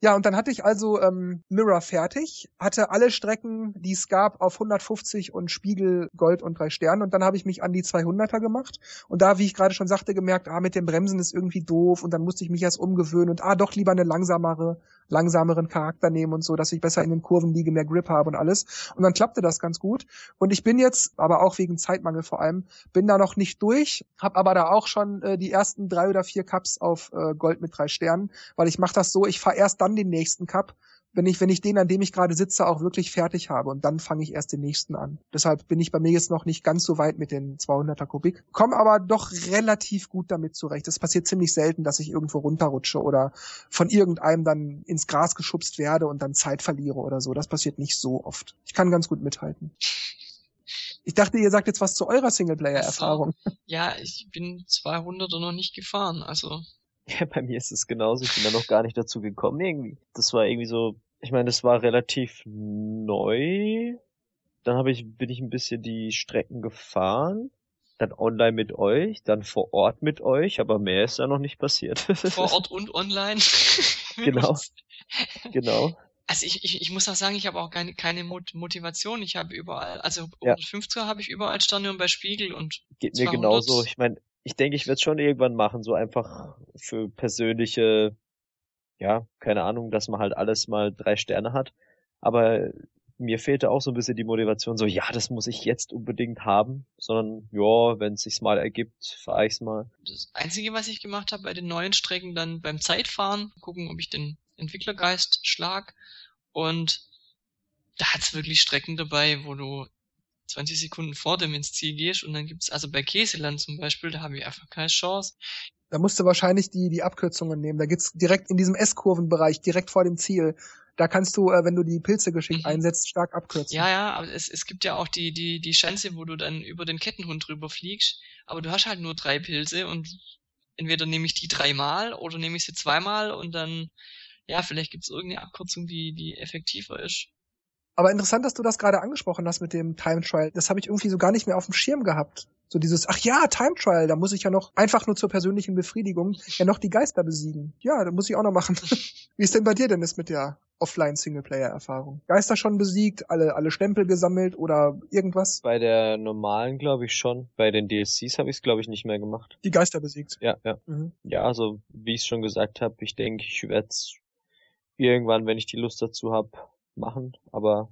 Ja, und dann hatte ich also ähm, Mirror fertig, hatte alle Strecken, die es gab, auf 150 und Spiegel, Gold und drei Sterne. Und dann habe ich mich an die 200er gemacht. Und da, wie ich gerade schon sagte, gemerkt, ah, mit dem Bremsen ist irgendwie doof. Und dann musste ich mich erst umgewöhnen und ah, doch lieber eine langsamere, langsameren Charakter nehmen und so, dass ich besser in den Kurven liege, mehr Grip habe und alles. Und dann klappte das ganz gut. Und ich bin jetzt, aber auch wegen Zeitmangel vor allem, bin da noch nicht durch, habe aber da auch schon äh, die ersten drei oder vier Cups auf äh, Gold mit drei Sternen, weil ich mache das so, ich fahre erst dann den nächsten Cup, wenn ich, wenn ich den, an dem ich gerade sitze, auch wirklich fertig habe und dann fange ich erst den nächsten an. Deshalb bin ich bei mir jetzt noch nicht ganz so weit mit den 200er Kubik, komme aber doch relativ gut damit zurecht. Es passiert ziemlich selten, dass ich irgendwo runterrutsche oder von irgendeinem dann ins Gras geschubst werde und dann Zeit verliere oder so. Das passiert nicht so oft. Ich kann ganz gut mithalten. Ich dachte, ihr sagt jetzt was zu eurer Singleplayer-Erfahrung. Ja, ich bin 200er noch nicht gefahren. Also Ja, bei mir ist es genauso. Ich bin da noch gar nicht dazu gekommen irgendwie. Das war irgendwie so, ich meine, das war relativ neu. Dann habe ich, bin ich ein bisschen die Strecken gefahren. Dann online mit euch, dann vor Ort mit euch, aber mehr ist da noch nicht passiert. vor Ort und online. Genau. genau. Also ich, ich, ich muss auch sagen, ich habe auch keine, keine Mot Motivation. Ich habe überall, also Ja. 150er habe ich überall Sterne und bei Spiegel und Geht mir 200. genauso. Ich meine, ich denke, ich werde es schon irgendwann machen, so einfach für persönliche, ja, keine Ahnung, dass man halt alles mal drei Sterne hat. Aber mir fehlte auch so ein bisschen die Motivation, so, ja, das muss ich jetzt unbedingt haben, sondern, ja, wenn es sich mal ergibt, fahre ich's mal. das Einzige, was ich gemacht habe bei den neuen Strecken, dann beim Zeitfahren, gucken, ob ich den Entwicklergeist schlag. Und da hat's wirklich Strecken dabei, wo du 20 Sekunden vor dem ins Ziel gehst und dann gibt's, also bei Käseland zum Beispiel, da habe ich einfach keine Chance. Da musst du wahrscheinlich die, die Abkürzungen nehmen. Da gibt's direkt in diesem S-Kurvenbereich, direkt vor dem Ziel. Da kannst du, äh, wenn du die Pilze geschickt Mhm. einsetzt, stark abkürzen. Ja, ja, aber es, es gibt ja auch die, die, die Schanze, wo du dann über den Kettenhund drüber fliegst, aber du hast halt nur drei Pilze und entweder nehme ich die dreimal oder nehme ich sie zweimal und dann, ja, vielleicht gibt's irgendeine Abkürzung, die, die effektiver ist. Aber interessant, dass du das gerade angesprochen hast mit dem Time Trial. Das habe ich irgendwie so gar nicht mehr auf dem Schirm gehabt. So dieses, ach ja, Time Trial, da muss ich ja noch einfach nur zur persönlichen Befriedigung ja noch die Geister besiegen. Ja, da muss ich auch noch machen. Wie ist denn bei dir denn das mit der Offline-Singleplayer-Erfahrung? Geister schon besiegt, alle, alle Stempel gesammelt oder irgendwas? Bei der normalen glaube ich schon. Bei den DLCs habe ich es glaube ich nicht mehr gemacht. Die Geister besiegt. Ja, ja. Mhm. Ja, also wie ich schon gesagt habe, ich denke, ich werde es irgendwann, wenn ich die Lust dazu habe, machen. Aber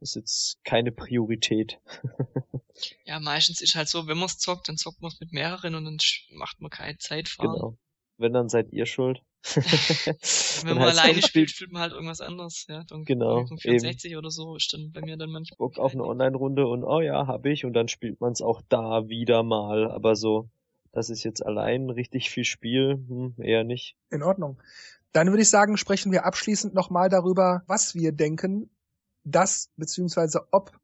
das ist jetzt keine Priorität. Ja, meistens ist halt so, wenn man's zockt, dann zockt man's mit mehreren und dann macht man keine Zeitfahren. Genau. Wenn, dann seid ihr schuld. Wenn man alleine spielt, spielt man halt irgendwas anderes. Ja, dann Genau, Donkey Kong 64 oder so ist dann bei mir dann manchmal. Bock auf eine Online-Runde und oh ja, hab ich und dann spielt man es auch da wieder mal, aber so, das ist jetzt allein richtig viel Spiel, hm, eher nicht. In Ordnung. Dann würde ich sagen, sprechen wir abschließend nochmal darüber, was wir denken, dass beziehungsweise ob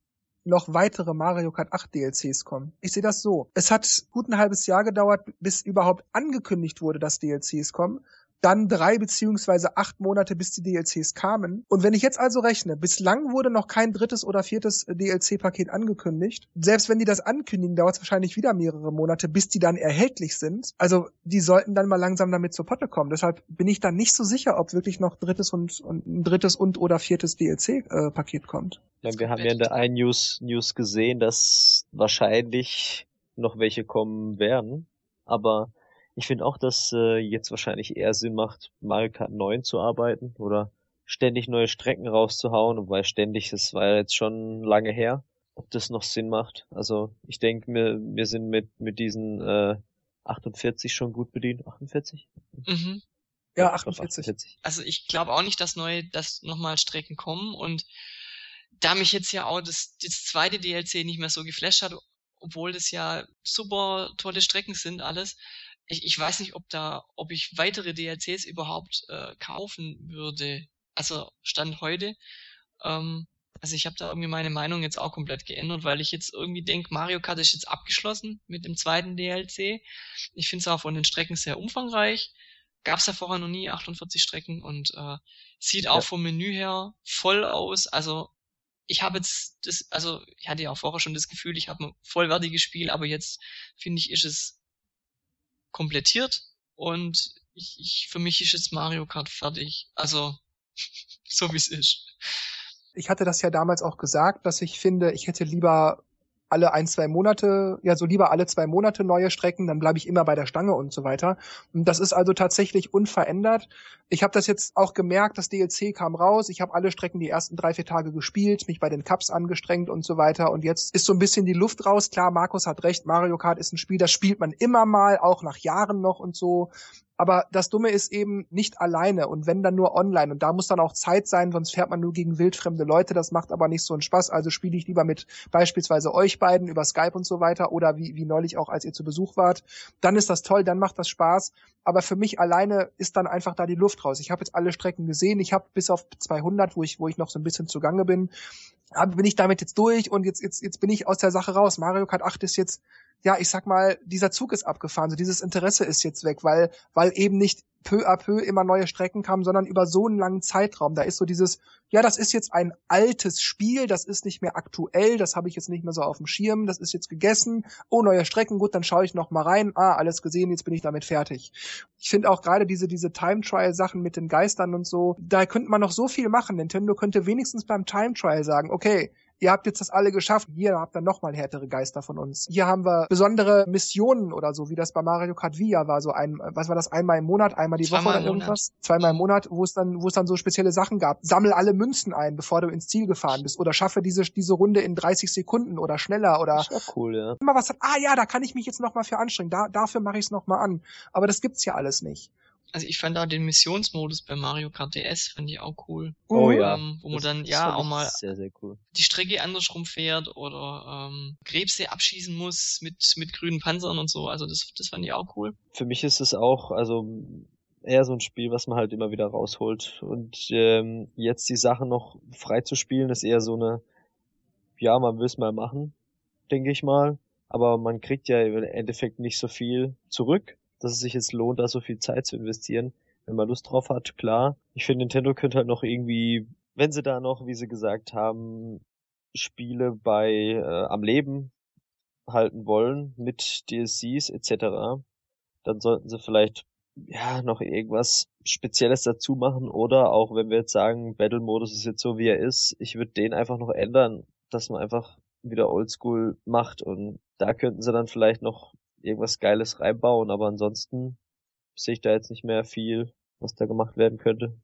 noch weitere Mario Kart 8 DLCs kommen. Ich sehe das so. Es hat gut ein halbes Jahr gedauert, bis überhaupt angekündigt wurde, dass DLCs kommen. Dann drei beziehungsweise acht Monate, bis die DLCs kamen. Und wenn ich jetzt also rechne, bislang wurde noch kein drittes oder viertes DLC-Paket angekündigt. Selbst wenn die das ankündigen, dauert es wahrscheinlich wieder mehrere Monate, bis die dann erhältlich sind. Also die sollten dann mal langsam damit zur Potte kommen. Deshalb bin ich dann nicht so sicher, ob wirklich noch drittes und, und ein drittes und oder viertes DLC-Paket äh, kommt. Ja, wir haben ja in der einen News, News gesehen, dass wahrscheinlich noch welche kommen werden. Aber ich finde auch, dass äh, jetzt wahrscheinlich eher Sinn macht, Mario Kart 9 zu arbeiten oder ständig neue Strecken rauszuhauen, wobei ständig, das war ja jetzt schon lange her, ob das noch Sinn macht. Also ich denke, wir, wir sind mit, mit diesen äh, 48 schon gut bedient. 48? Mhm. Ja, 48. 48. Also ich glaube auch nicht, dass neue, dass nochmal Strecken kommen und da mich jetzt ja auch das, das zweite DLC nicht mehr so geflasht hat, obwohl das ja super tolle Strecken sind alles, ich, ich weiß nicht, ob da, ob ich weitere DLCs überhaupt äh, kaufen würde. Also Stand heute. Ähm, also ich habe da irgendwie meine Meinung jetzt auch komplett geändert, weil ich jetzt irgendwie denke, Mario Kart ist jetzt abgeschlossen mit dem zweiten DLC. Ich finde es auch von den Strecken sehr umfangreich. Gab es ja vorher noch nie 48 Strecken und äh, sieht auch ja. vom Menü her voll aus. Also ich habe jetzt das, also ich hatte ja auch vorher schon das Gefühl, ich habe ein vollwertiges Spiel, aber jetzt finde ich, ist es komplettiert und ich, ich, für mich ist jetzt Mario Kart fertig. Also, so wie es ist. Ich hatte das ja damals auch gesagt, dass ich finde, ich hätte lieber alle ein, zwei Monate, ja, so lieber alle zwei Monate neue Strecken, dann bleibe ich immer bei der Stange und so weiter. Und das ist also tatsächlich unverändert. Ich habe das jetzt auch gemerkt, das DLC kam raus, ich habe alle Strecken die ersten drei, vier Tage gespielt, mich bei den Cups angestrengt und so weiter. Und jetzt ist so ein bisschen die Luft raus. Klar, Markus hat recht, Mario Kart ist ein Spiel, das spielt man immer mal, auch nach Jahren noch und so. Aber das Dumme ist eben nicht alleine und wenn dann nur online und da muss dann auch Zeit sein, sonst fährt man nur gegen wildfremde Leute. Das macht aber nicht so einen Spaß. Also spiele ich lieber mit beispielsweise euch beiden über Skype und so weiter oder wie, wie neulich auch, als ihr zu Besuch wart. Dann ist das toll, dann macht das Spaß. Aber für mich alleine ist dann einfach da die Luft raus. Ich habe jetzt alle Strecken gesehen. Ich habe bis auf 200, wo ich, wo ich noch so ein bisschen zugange bin, bin ich damit jetzt durch und jetzt, jetzt, jetzt bin ich aus der Sache raus. Mario Kart 8 ist jetzt ja, ich sag mal, dieser Zug ist abgefahren, so dieses Interesse ist jetzt weg, weil, weil eben nicht peu à peu immer neue Strecken kamen, sondern über so einen langen Zeitraum. Da ist so dieses, ja, das ist jetzt ein altes Spiel, das ist nicht mehr aktuell, das habe ich jetzt nicht mehr so auf dem Schirm, das ist jetzt gegessen, oh, neue Strecken, gut, dann schaue ich noch mal rein, ah, alles gesehen, jetzt bin ich damit fertig. Ich finde auch gerade diese, diese Time-Trial-Sachen mit den Geistern und so, da könnte man noch so viel machen. Nintendo könnte wenigstens beim Time-Trial sagen, okay, ihr habt jetzt das alle geschafft, hier habt ihr nochmal härtere Geister von uns. Hier haben wir besondere Missionen oder so, wie das bei Mario Kart Via war, so ein, was war das, einmal im Monat, einmal die Zweimal Woche oder irgendwas? Zweimal im Monat, wo es dann, wo es dann so spezielle Sachen gab. Sammel alle Münzen ein, bevor du ins Ziel gefahren bist oder schaffe diese, diese Runde in 30 Sekunden oder schneller oder. Das ist cool, ja. Immer was hat, ah ja, da kann ich mich jetzt nochmal für anstrengen, da, dafür mache ich es nochmal an. Aber das gibt's ja alles nicht also ich fand da den Missionsmodus bei Mario Kart DS fand ich auch cool. Oh ja. Ähm, wo man dann ja auch mal sehr, sehr cool. die Strecke andersrum fährt oder ähm, Krebse abschießen muss mit, mit grünen Panzern und so. Also das, das fand ich auch cool. Für mich ist es auch, also eher so ein Spiel, was man halt immer wieder rausholt. Und ähm, jetzt die Sachen noch frei zu spielen, ist eher so eine, ja, man will es mal machen, denke ich mal. Aber man kriegt ja im Endeffekt nicht so viel zurück dass es sich jetzt lohnt, da so viel Zeit zu investieren. Wenn man Lust drauf hat, klar. Ich finde, Nintendo könnte halt noch irgendwie, wenn sie da noch, wie sie gesagt haben, Spiele bei äh, am Leben halten wollen mit DLCs etc., dann sollten sie vielleicht ja noch irgendwas Spezielles dazu machen oder auch wenn wir jetzt sagen, Battle-Modus ist jetzt so wie er ist, ich würde den einfach noch ändern, dass man einfach wieder Oldschool macht und da könnten sie dann vielleicht noch irgendwas Geiles reinbauen, aber ansonsten sehe ich da jetzt nicht mehr viel, was da gemacht werden könnte.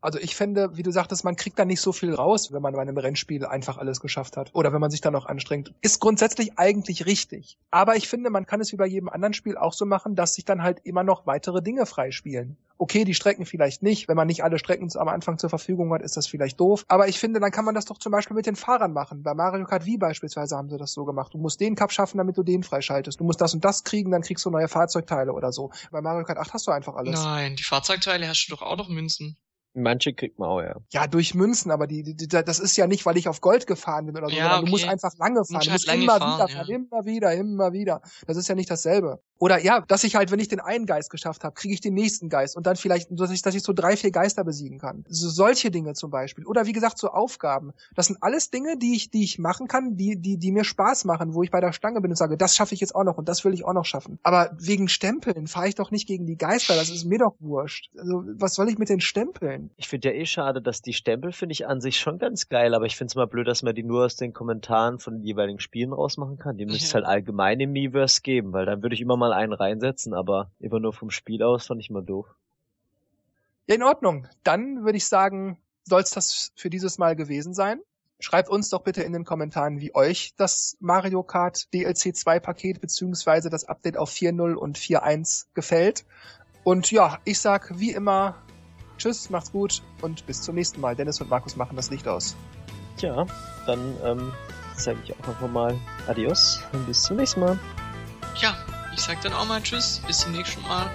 Also ich finde, wie du sagtest, man kriegt da nicht so viel raus, wenn man bei einem Rennspiel einfach alles geschafft hat. Oder wenn man sich da noch anstrengt. Ist grundsätzlich eigentlich richtig. Aber ich finde, man kann es wie bei jedem anderen Spiel auch so machen, dass sich dann halt immer noch weitere Dinge freispielen. Okay, die Strecken vielleicht nicht. Wenn man nicht alle Strecken am Anfang zur Verfügung hat, ist das vielleicht doof. Aber ich finde, dann kann man das doch zum Beispiel mit den Fahrern machen. Bei Mario Kart Wii beispielsweise haben sie das so gemacht. Du musst den Cup schaffen, damit du den freischaltest. Du musst das und das kriegen, dann kriegst du neue Fahrzeugteile oder so. Bei Mario Kart 8 hast du einfach alles. Nein, die Fahrzeugteile hast du doch auch noch Münzen. Manche kriegt man auch, ja. Ja, durch Münzen, aber die, die, das ist ja nicht, weil ich auf Gold gefahren bin oder so, ja, okay. du musst einfach lange fahren. Du musst immer fahren, wieder fahren, ja. immer wieder, immer wieder. Das ist ja nicht dasselbe. Oder ja, dass ich halt, wenn ich den einen Geist geschafft habe, kriege ich den nächsten Geist und dann vielleicht, dass ich, dass ich so drei, vier Geister besiegen kann. So, solche Dinge zum Beispiel. Oder wie gesagt, so Aufgaben. Das sind alles Dinge, die ich, die ich machen kann, die, die, die mir Spaß machen, wo ich bei der Stange bin und sage, das schaffe ich jetzt auch noch und das will ich auch noch schaffen. Aber wegen Stempeln fahre ich doch nicht gegen die Geister, das ist mir doch wurscht. Also, was soll ich mit den Stempeln? Ich finde ja eh schade, dass die Stempel finde ich an sich schon ganz geil, aber ich finde es mal blöd, dass man die nur aus den Kommentaren von den jeweiligen Spielen rausmachen kann. Die müsste es halt allgemein im Miiverse geben, weil dann würde ich immer mal einen reinsetzen, aber immer nur vom Spiel aus fand ich mal doof. Ja, in Ordnung. Dann würde ich sagen, soll es das für dieses Mal gewesen sein. Schreibt uns doch bitte in den Kommentaren, wie euch das Mario Kart DLC 2 Paket beziehungsweise das Update auf 4.0 und 4.1 gefällt. Und ja, ich sag wie immer Tschüss, macht's gut und bis zum nächsten Mal. Dennis und Markus machen das Licht aus. Tja, dann ähm, sage ich auch einfach mal Adios und bis zum nächsten Mal. Ja, ich sag dann auch mal Tschüss, bis zum nächsten Mal.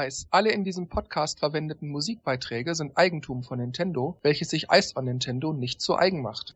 Hinweis, alle in diesem Podcast verwendeten Musikbeiträge sind Eigentum von Nintendo, welches sich Ice on Nintendo nicht zu eigen macht